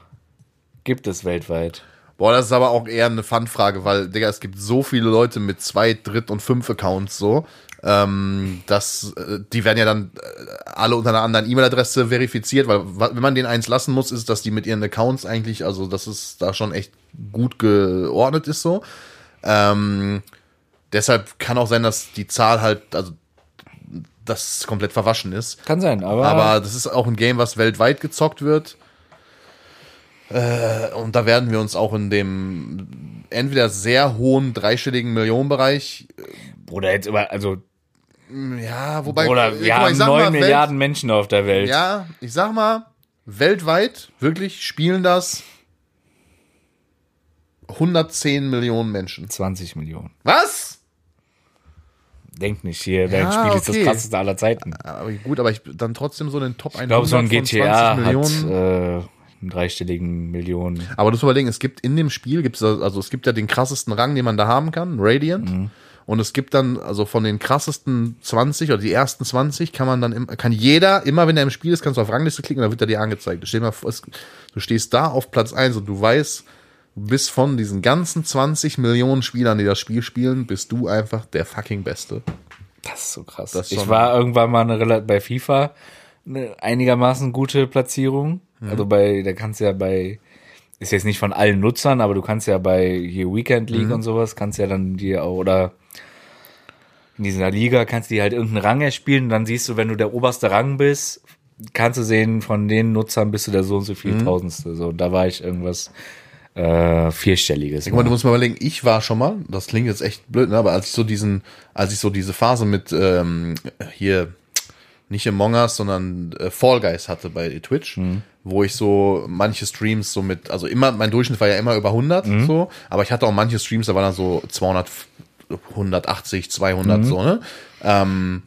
gibt es weltweit? Boah, das ist aber auch eher eine Fun-Frage, weil, Digga, es gibt so viele Leute mit zwei, Dritt- und fünf Accounts so, ähm, dass äh, die werden ja dann äh, alle unter einer anderen E-Mail-Adresse verifiziert, weil wenn man den eins lassen muss, ist, dass die mit ihren Accounts eigentlich, also dass es da schon echt gut geordnet ist so. Ähm, deshalb kann auch sein, dass die Zahl halt, also das komplett verwaschen ist. Kann sein, aber, Aber das ist auch ein Game, was weltweit gezockt wird. Äh, und da werden wir uns auch in dem entweder sehr hohen dreistelligen Millionenbereich, Bruder, jetzt über, also, ja, wobei, Bruder, äh, wir mal, haben neun mal, Welt- Milliarden Menschen auf der Welt. Ja, ich sag mal, weltweit wirklich spielen das 110 Millionen Menschen. 20 Millionen. Was? Denk nicht hier, dein Ja, Spiel ist das okay. krasseste aller Zeiten. Aber gut, aber ich dann trotzdem so den Top 100 Ich glaube, so ein GTA 20 hat Millionen. äh, einen dreistelligen Millionen. Aber du musst überlegen, es gibt in dem Spiel, gibt's also es gibt ja den krassesten Rang, den man da haben kann, Radiant. Mhm. Und es gibt dann, also von den krassesten 20 oder die ersten 20 kann man dann, im, kann jeder, immer wenn er im Spiel ist, kannst du auf Rangliste klicken und dann wird er dir angezeigt. Stell mal vor, du stehst da auf Platz 1 und du weißt, bist von diesen ganzen 20 Millionen Spielern, die das Spiel spielen, bist du einfach der fucking Beste. Das ist so krass. Das ist ich war irgendwann mal eine, bei FIFA eine einigermaßen gute Platzierung. Mhm. Also bei, da kannst du ja bei, ist jetzt nicht von allen Nutzern, aber du kannst ja bei hier Weekend Mhm. League und sowas, kannst ja dann dir auch, oder in dieser Liga kannst du dir halt irgendeinen Rang erspielen und dann siehst du, wenn du der oberste Rang bist, kannst du sehen, von den Nutzern bist du der so und so viel Mhm. Tausendste. So, da war ich irgendwas äh, vierstelliges. Guck mal, du musst mal überlegen, ich war schon mal, das klingt jetzt echt blöd, ne, aber als ich so diesen, als ich so diese Phase mit ähm, hier nicht Among Us, sondern äh, Fall Guys hatte bei Twitch, wo ich so manche Streams so mit, also immer, mein Durchschnitt war ja immer über 100 so, aber ich hatte auch manche Streams, da waren dann so 200, 180, 200 so, ne? Ähm,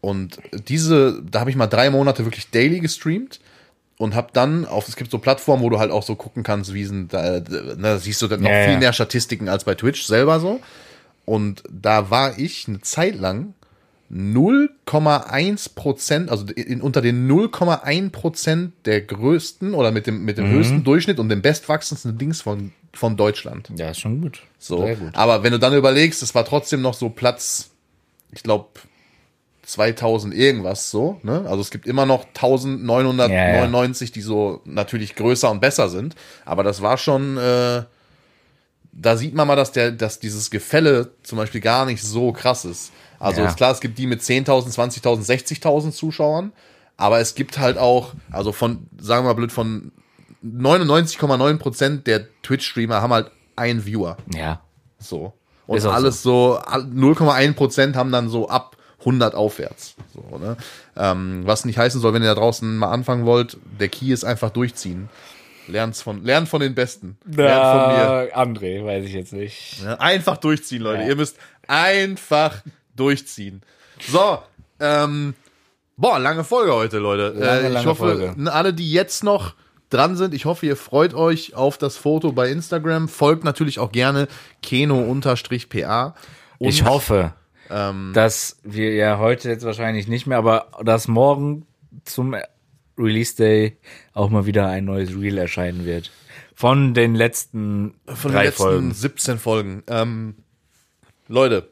und diese, da habe ich mal drei Monate wirklich daily gestreamt und habe dann auf, es gibt so Plattformen, wo du halt auch so gucken kannst, wie sind, da, ne, da siehst du dann noch Ja, viel ja. mehr Statistiken als bei Twitch selber so. Und da war ich eine Zeit lang 0,1 Prozent, also in, unter den 0,1 Prozent der größten oder mit dem, mit dem Mhm. höchsten Durchschnitt und dem bestwachsendsten Dings von, von Deutschland. ja, ist schon gut. So. Sehr gut. Aber wenn du dann überlegst, es war trotzdem noch so Platz, ich glaube, 2000 irgendwas so, ne? Also es gibt immer noch 1999, die so natürlich größer und besser sind. Aber das war schon, äh, da sieht man mal, dass der, dass dieses Gefälle zum Beispiel gar nicht so krass ist. Also Ja. ist klar, es gibt die mit 10.000, 20.000, 60.000 Zuschauern. Aber es gibt halt auch, also von, sagen wir mal blöd, von 99,9 Prozent der Twitch-Streamer haben halt einen Viewer. Ja. So. Und Ist alles so, all- 0,1 Prozent haben dann so ab 100 aufwärts. So, ne? ähm, was nicht heißen soll, wenn ihr da draußen mal anfangen wollt, der Key ist einfach durchziehen. Lernt's von, lernt von den Besten. Lernt von mir. André, weiß ich jetzt nicht. Ja, einfach durchziehen, Leute. Ja. Ihr müsst einfach durchziehen. So, ähm, boah, lange Folge heute, Leute. Lange, äh, ich lange hoffe, Folge. alle, die jetzt noch dran sind, ich hoffe, ihr freut euch auf das Foto bei Instagram. Folgt natürlich auch gerne keno-pa. Ich hoffe, Ähm, dass wir ja heute jetzt wahrscheinlich nicht mehr, aber dass morgen zum Release Day auch mal wieder ein neues Reel erscheinen wird. Von den letzten von drei den letzten Folgen. 17 Folgen. Ähm, Leute,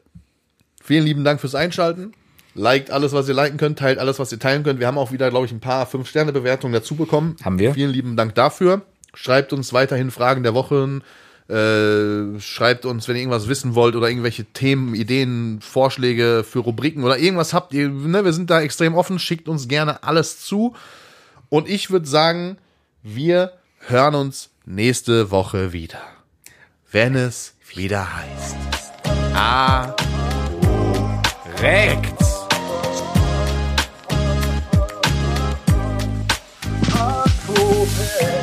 vielen lieben Dank fürs Einschalten. Liked alles, was ihr liken könnt, teilt alles, was ihr teilen könnt. Wir haben auch wieder, glaube ich, ein paar 5-Sterne-Bewertungen dazu bekommen. Haben wir? Vielen lieben Dank dafür. Schreibt uns weiterhin Fragen der Wochen. Äh, schreibt uns, wenn ihr irgendwas wissen wollt oder irgendwelche Themen, Ideen, Vorschläge für Rubriken oder irgendwas habt. Ihr, ne, wir sind da extrem offen. Schickt uns gerne alles zu. Und ich würde sagen, wir hören uns nächste Woche wieder. Wenn es wieder heißt. Ah, Korrekt. Apropos.